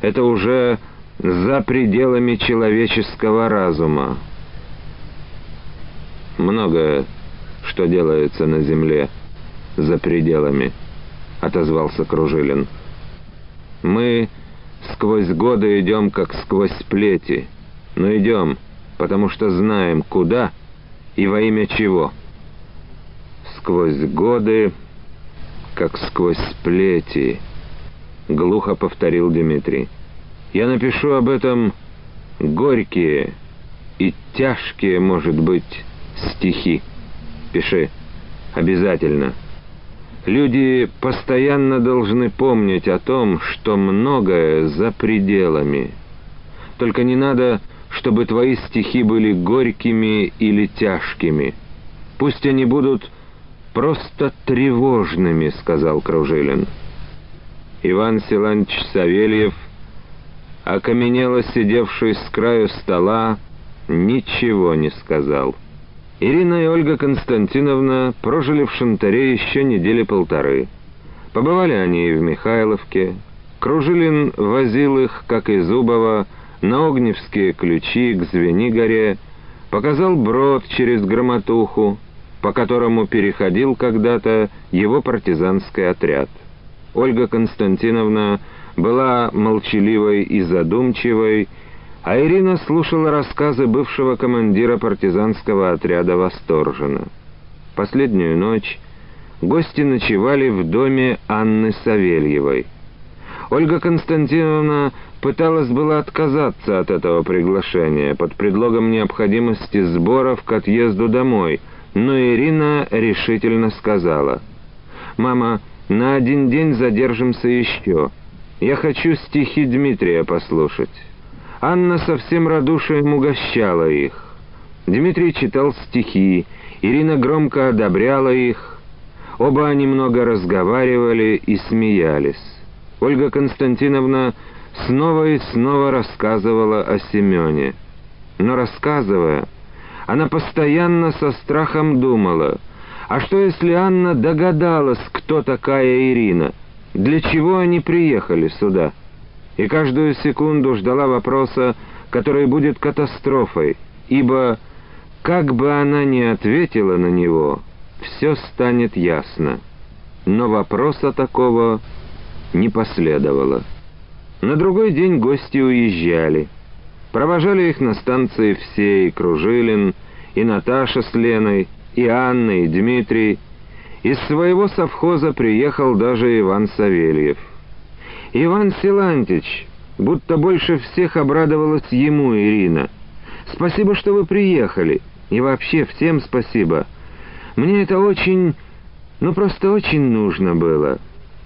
Это уже за пределами человеческого разума. Многое, что делается на земле, за пределами, отозвался Кружилин. Мы сквозь годы идем, как сквозь плети, но идем, потому что знаем, куда и во имя чего. Сквозь годы, как сквозь плети, глухо повторил Дмитрий. Я напишу об этом горькие и тяжкие, может быть, стихи. Пиши. Обязательно. Люди постоянно должны помнить о том, что многое за пределами. Только не надо, чтобы твои стихи были горькими или тяжкими. Пусть они будут просто тревожными, сказал Кружилин. Иван Силантьевич Савельев, окаменело сидевший с краю стола, ничего не сказал. Ирина и Ольга Константиновна прожили в Шантаре еще недели полторы. Побывали они и в Михайловке. Кружилин возил их, как и Зубова, на огневские ключи к Звенигоре, показал брод через Громотуху, по которому переходил когда-то его партизанский отряд. Ольга Константиновна была молчаливой и задумчивой, а Ирина слушала рассказы бывшего командира партизанского отряда восторженно. Последнюю ночь гости ночевали в доме Анны Савельевой. Ольга Константиновна пыталась было отказаться от этого приглашения под предлогом необходимости сборов к отъезду домой, но Ирина решительно сказала, «Мама, на один день задержимся еще. Я хочу стихи Дмитрия послушать». Анна со всем радушием угощала их. Дмитрий читал стихи, Ирина громко одобряла их. Оба они много разговаривали и смеялись. Ольга Константиновна снова и снова рассказывала о Семене. Но рассказывая, она постоянно со страхом думала, а что если Анна догадалась, кто такая Ирина, для чего они приехали сюда? и каждую секунду ждала вопроса, который будет катастрофой, ибо, как бы она ни ответила на него, все станет ясно. Но вопроса такого не последовало. На другой день гости уезжали. Провожали их на станции все, и Кружилин, и Наташа с Леной, и Анна, и Дмитрий. Из своего совхоза приехал даже Иван Савельев. Иван Силантич, будто больше всех обрадовалась ему Ирина. «Спасибо, что вы приехали. И вообще всем спасибо. Мне это очень... ну просто очень нужно было.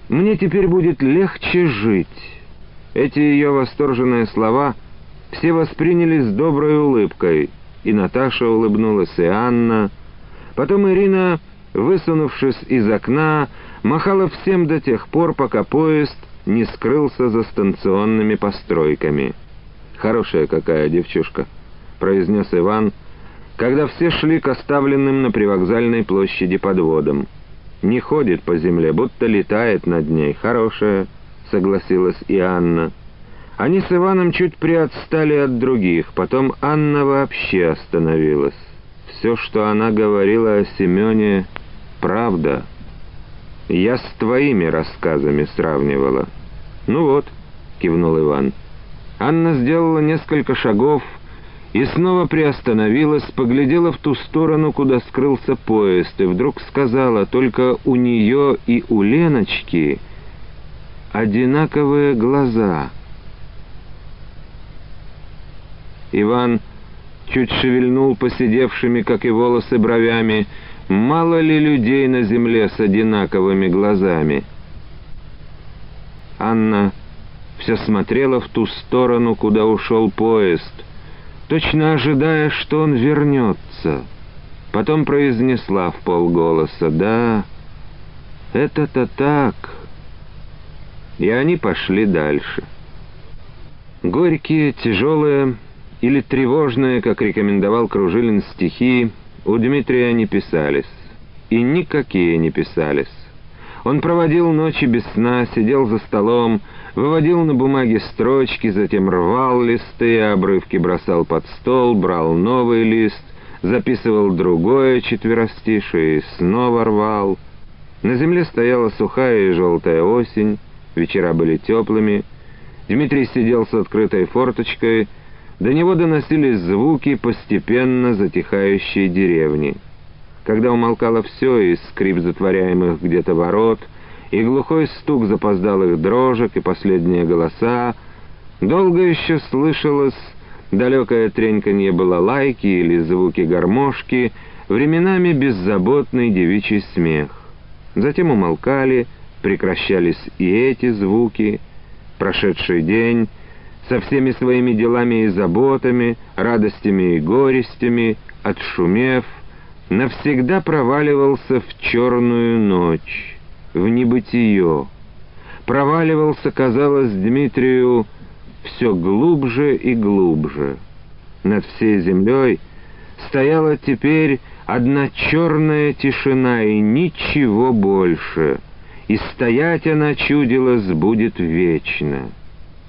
Мне теперь будет легче жить». Эти ее восторженные слова все восприняли с доброй улыбкой. И Наташа улыбнулась, и Анна. Потом Ирина, высунувшись из окна, махала всем до тех пор, пока поезд не скрылся за станционными постройками. «Хорошая какая девчушка», — произнес Иван, когда все шли к оставленным на привокзальной площади подводам. «Не ходит по земле, будто летает над ней. Хорошая», — согласилась и Анна. Они с Иваном чуть приотстали от других, потом Анна вообще остановилась. Все, что она говорила о Семене, правда — я с твоими рассказами сравнивала. Ну вот, кивнул Иван. Анна сделала несколько шагов и снова приостановилась, поглядела в ту сторону, куда скрылся поезд, и вдруг сказала, только у нее и у Леночки одинаковые глаза. Иван чуть шевельнул посидевшими, как и волосы, бровями, Мало ли людей на земле с одинаковыми глазами? Анна все смотрела в ту сторону, куда ушел поезд, точно ожидая, что он вернется. Потом произнесла в полголоса «Да, это-то так». И они пошли дальше. Горькие, тяжелые или тревожные, как рекомендовал Кружилин, стихи — у Дмитрия не писались. И никакие не писались. Он проводил ночи без сна, сидел за столом, выводил на бумаге строчки, затем рвал листы, обрывки бросал под стол, брал новый лист, записывал другое четверостишее и снова рвал. На земле стояла сухая и желтая осень, вечера были теплыми, Дмитрий сидел с открытой форточкой, до него доносились звуки постепенно затихающей деревни. Когда умолкало все, и скрип затворяемых где-то ворот, и глухой стук запоздалых дрожек, и последние голоса, долго еще слышалось далекое треньканье балалайки или звуки гармошки, временами беззаботный девичий смех. Затем умолкали, прекращались и эти звуки. Прошедший день со всеми своими делами и заботами, радостями и горестями, отшумев, навсегда проваливался в черную ночь, в небытие. Проваливался, казалось Дмитрию, все глубже и глубже. Над всей землей стояла теперь одна черная тишина и ничего больше, и стоять она, чудилась, будет вечно.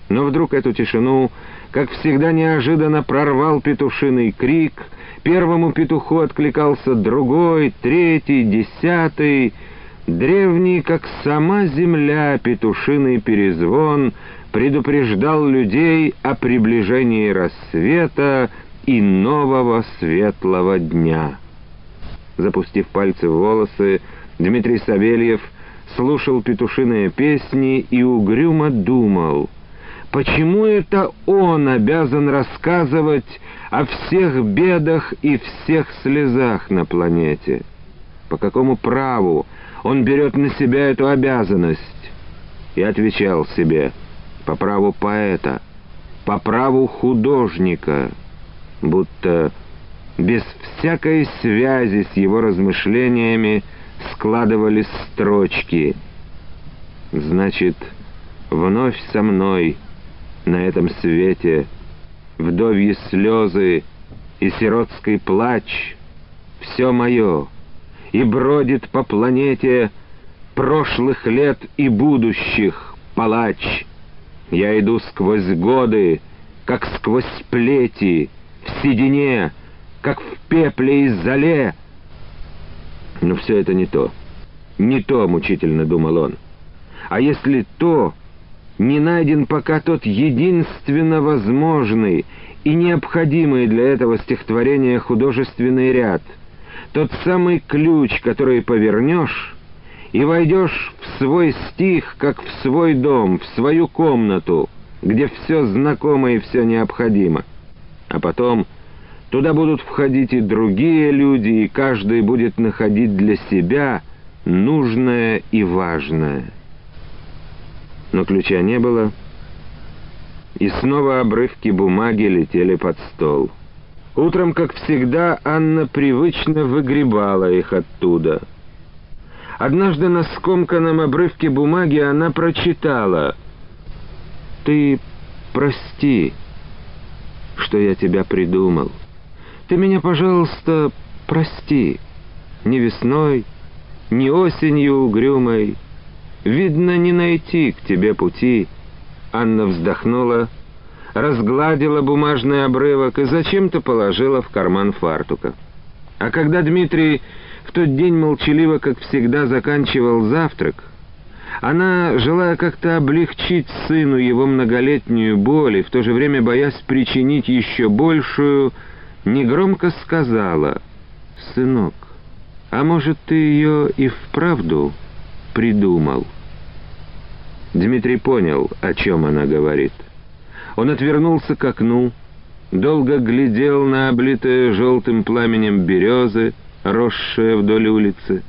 Но вдруг эту тишину, как всегда неожиданно прорвал петушиный крик, первому петуху откликался другой, третий, десятый. Древний, как сама земля, петушиный перезвон предупреждал людей о приближении рассвета и нового светлого дня. Запустив пальцы в волосы, Дмитрий Савельев слушал петушиные песни и угрюмо думал — Почему это он обязан рассказывать о всех бедах и всех слезах на планете? По какому праву он берет на себя эту обязанность? И отвечал себе, по праву поэта, по праву художника, будто без всякой связи с его размышлениями складывались строчки. Значит, вновь со мной — на этом свете, вдовьи слезы и сиротский плач — все мое, и бродит по планете прошлых лет и будущих палач. Я иду сквозь годы, как сквозь плети, в седине, как в пепле и зале. Но все это не то. Не то, мучительно думал он. А если то, не найден пока тот единственно возможный и необходимый для этого стихотворения художественный ряд, тот самый ключ, который повернешь, и войдешь в свой стих, как в свой дом, в свою комнату, где все знакомо и все необходимо. А потом туда будут входить и другие люди, и каждый будет находить для себя нужное и важное но ключа не было, и снова обрывки бумаги летели под стол. Утром, как всегда, Анна привычно выгребала их оттуда. Однажды на скомканном обрывке бумаги она прочитала «Ты прости, что я тебя придумал. Ты меня, пожалуйста, прости. Ни весной, ни осенью угрюмой, Видно, не найти к тебе пути. Анна вздохнула, разгладила бумажный обрывок и зачем-то положила в карман фартука. А когда Дмитрий в тот день молчаливо, как всегда, заканчивал завтрак, она, желая как-то облегчить сыну его многолетнюю боль и в то же время боясь причинить еще большую, негромко сказала, «Сынок, а может, ты ее и вправду придумал?» Дмитрий понял, о чем она говорит. Он отвернулся к окну, долго глядел на облитые желтым пламенем березы, росшие вдоль улицы.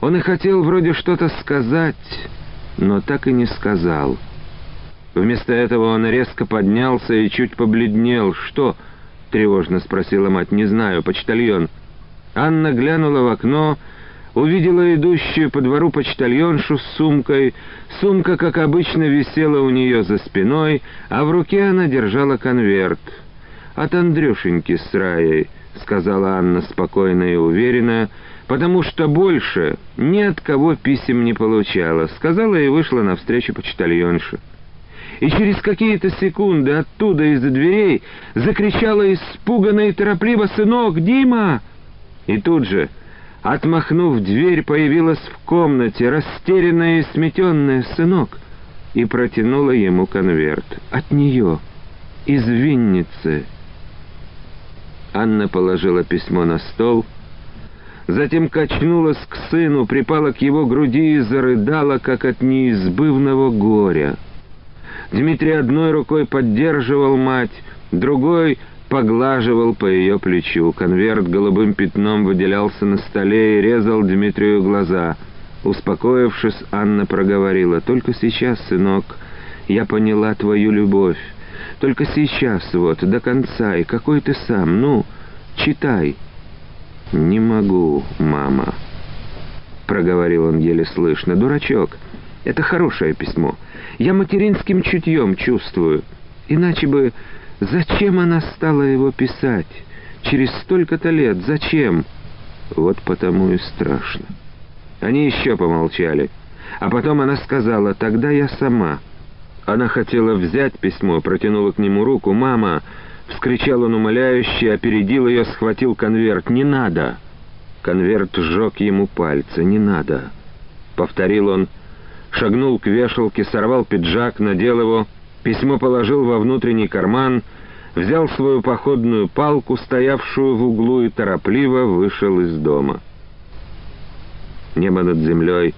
Он и хотел вроде что-то сказать, но так и не сказал. Вместо этого он резко поднялся и чуть побледнел. «Что?» — тревожно спросила мать. «Не знаю, почтальон». Анна глянула в окно увидела идущую по двору почтальоншу с сумкой. Сумка, как обычно, висела у нее за спиной, а в руке она держала конверт. «От Андрюшеньки с Раей», — сказала Анна спокойно и уверенно, потому что больше ни от кого писем не получала, сказала и вышла навстречу почтальонше. И через какие-то секунды оттуда из-за дверей закричала испуганно и торопливо «Сынок, Дима!» И тут же Отмахнув дверь, появилась в комнате, растерянная и сметенная. «Сынок, и протянула ему конверт. «От нее, из Винницы». Анна положила письмо на стол, затем качнулась к сыну, припала к его груди и зарыдала, как от неизбывного горя. Дмитрий одной рукой поддерживал мать, другой поглаживал по ее плечу. Конверт голубым пятном выделялся на столе и резал Дмитрию глаза. Успокоившись, Анна проговорила, «Только сейчас, сынок, я поняла твою любовь. Только сейчас вот, до конца, и какой ты сам. Ну, читай». «Не могу, мама», — проговорил он еле слышно. «Дурачок, это хорошее письмо. Я материнским чутьем чувствую. Иначе бы Зачем она стала его писать? Через столько-то лет. Зачем? Вот потому и страшно. Они еще помолчали. А потом она сказала, тогда я сама. Она хотела взять письмо, протянула к нему руку. «Мама!» — вскричал он умоляюще, опередил ее, схватил конверт. «Не надо!» Конверт сжег ему пальцы. «Не надо!» — повторил он. Шагнул к вешалке, сорвал пиджак, надел его — Письмо положил во внутренний карман, взял свою походную палку, стоявшую в углу, и торопливо вышел из дома. Небо над землей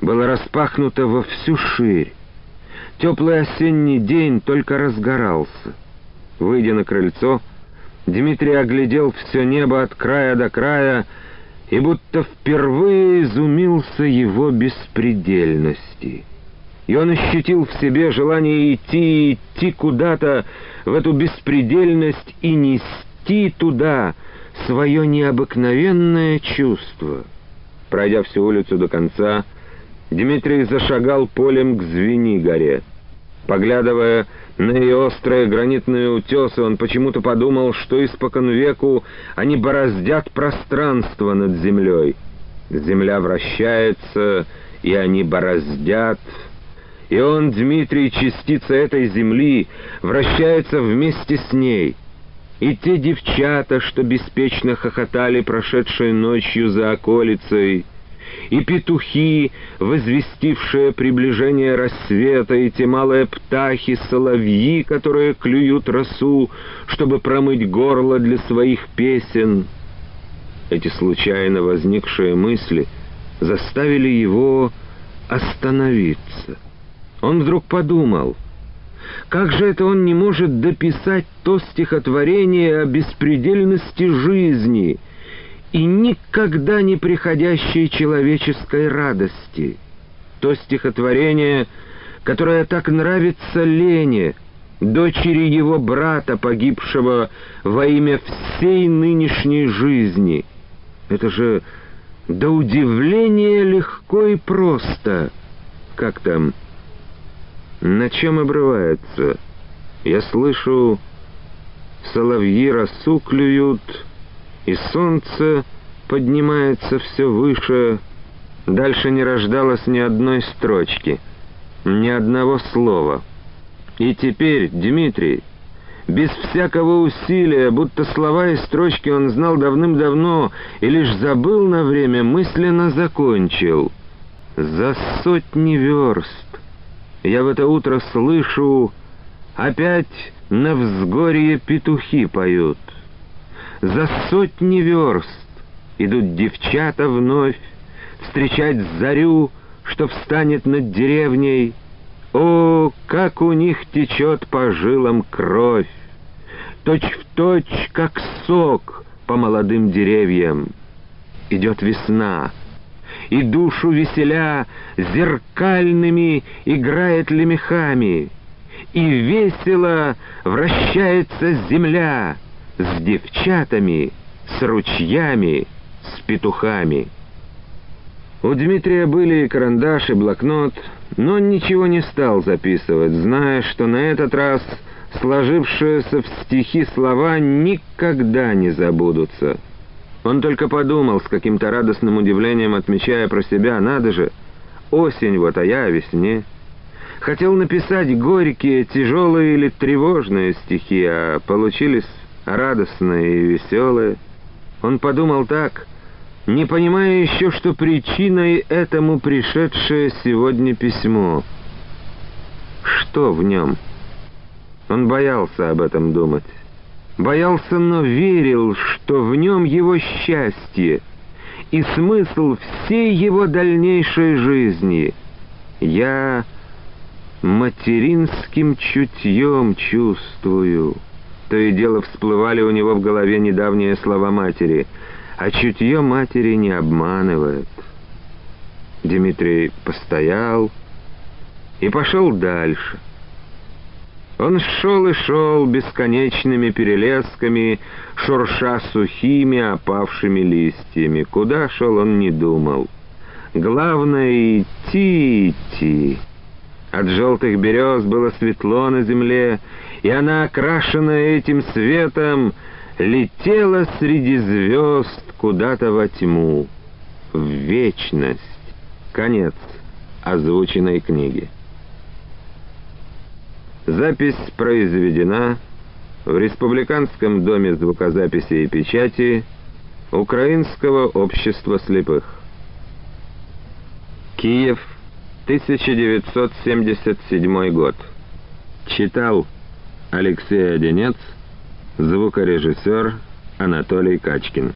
было распахнуто во всю ширь. Теплый осенний день только разгорался. Выйдя на крыльцо, Дмитрий оглядел все небо от края до края и будто впервые изумился его беспредельности и он ощутил в себе желание идти, идти куда-то в эту беспредельность и нести туда свое необыкновенное чувство. Пройдя всю улицу до конца, Дмитрий зашагал полем к Звени-горе. Поглядывая на ее острые гранитные утесы, он почему-то подумал, что испокон веку они бороздят пространство над землей. Земля вращается, и они бороздят и он, Дмитрий, частица этой земли, вращается вместе с ней. И те девчата, что беспечно хохотали прошедшей ночью за околицей, и петухи, возвестившие приближение рассвета, и те малые птахи-соловьи, которые клюют росу, чтобы промыть горло для своих песен. Эти случайно возникшие мысли заставили его остановиться — он вдруг подумал, как же это он не может дописать то стихотворение о беспредельности жизни и никогда не приходящей человеческой радости, то стихотворение, которое так нравится Лене, дочери его брата, погибшего во имя всей нынешней жизни. Это же до удивления легко и просто. Как там... На чем обрывается? Я слышу, соловьи росу клюют, и солнце поднимается все выше. Дальше не рождалось ни одной строчки, ни одного слова. И теперь, Дмитрий, без всякого усилия, будто слова и строчки он знал давным-давно и лишь забыл на время, мысленно закончил. За сотни верст я в это утро слышу, опять на взгорье петухи поют. За сотни верст идут девчата вновь встречать зарю, что встанет над деревней. О, как у них течет по жилам кровь! Точь в точь, как сок по молодым деревьям. Идет весна — и душу веселя зеркальными играет лемехами, и весело вращается земля с девчатами, с ручьями, с петухами. У Дмитрия были и карандаш, и блокнот, но он ничего не стал записывать, зная, что на этот раз сложившиеся в стихи слова никогда не забудутся. Он только подумал с каким-то радостным удивлением, отмечая про себя, надо же, осень вот, а я о весне. Хотел написать горькие, тяжелые или тревожные стихи, а получились радостные и веселые. Он подумал так, не понимая еще, что причиной этому пришедшее сегодня письмо. Что в нем? Он боялся об этом думать. Боялся, но верил, что в нем его счастье и смысл всей его дальнейшей жизни. Я материнским чутьем чувствую. То и дело всплывали у него в голове недавние слова матери, а чутье матери не обманывает. Дмитрий постоял и пошел дальше. Он шел и шел бесконечными перелесками, шурша сухими опавшими листьями. Куда шел, он не думал. Главное — идти, идти. От желтых берез было светло на земле, и она, окрашенная этим светом, летела среди звезд куда-то во тьму, в вечность. Конец озвученной книги. Запись произведена в Республиканском доме звукозаписи и печати Украинского общества слепых. Киев, 1977 год. Читал Алексей Одинец, звукорежиссер Анатолий Качкин.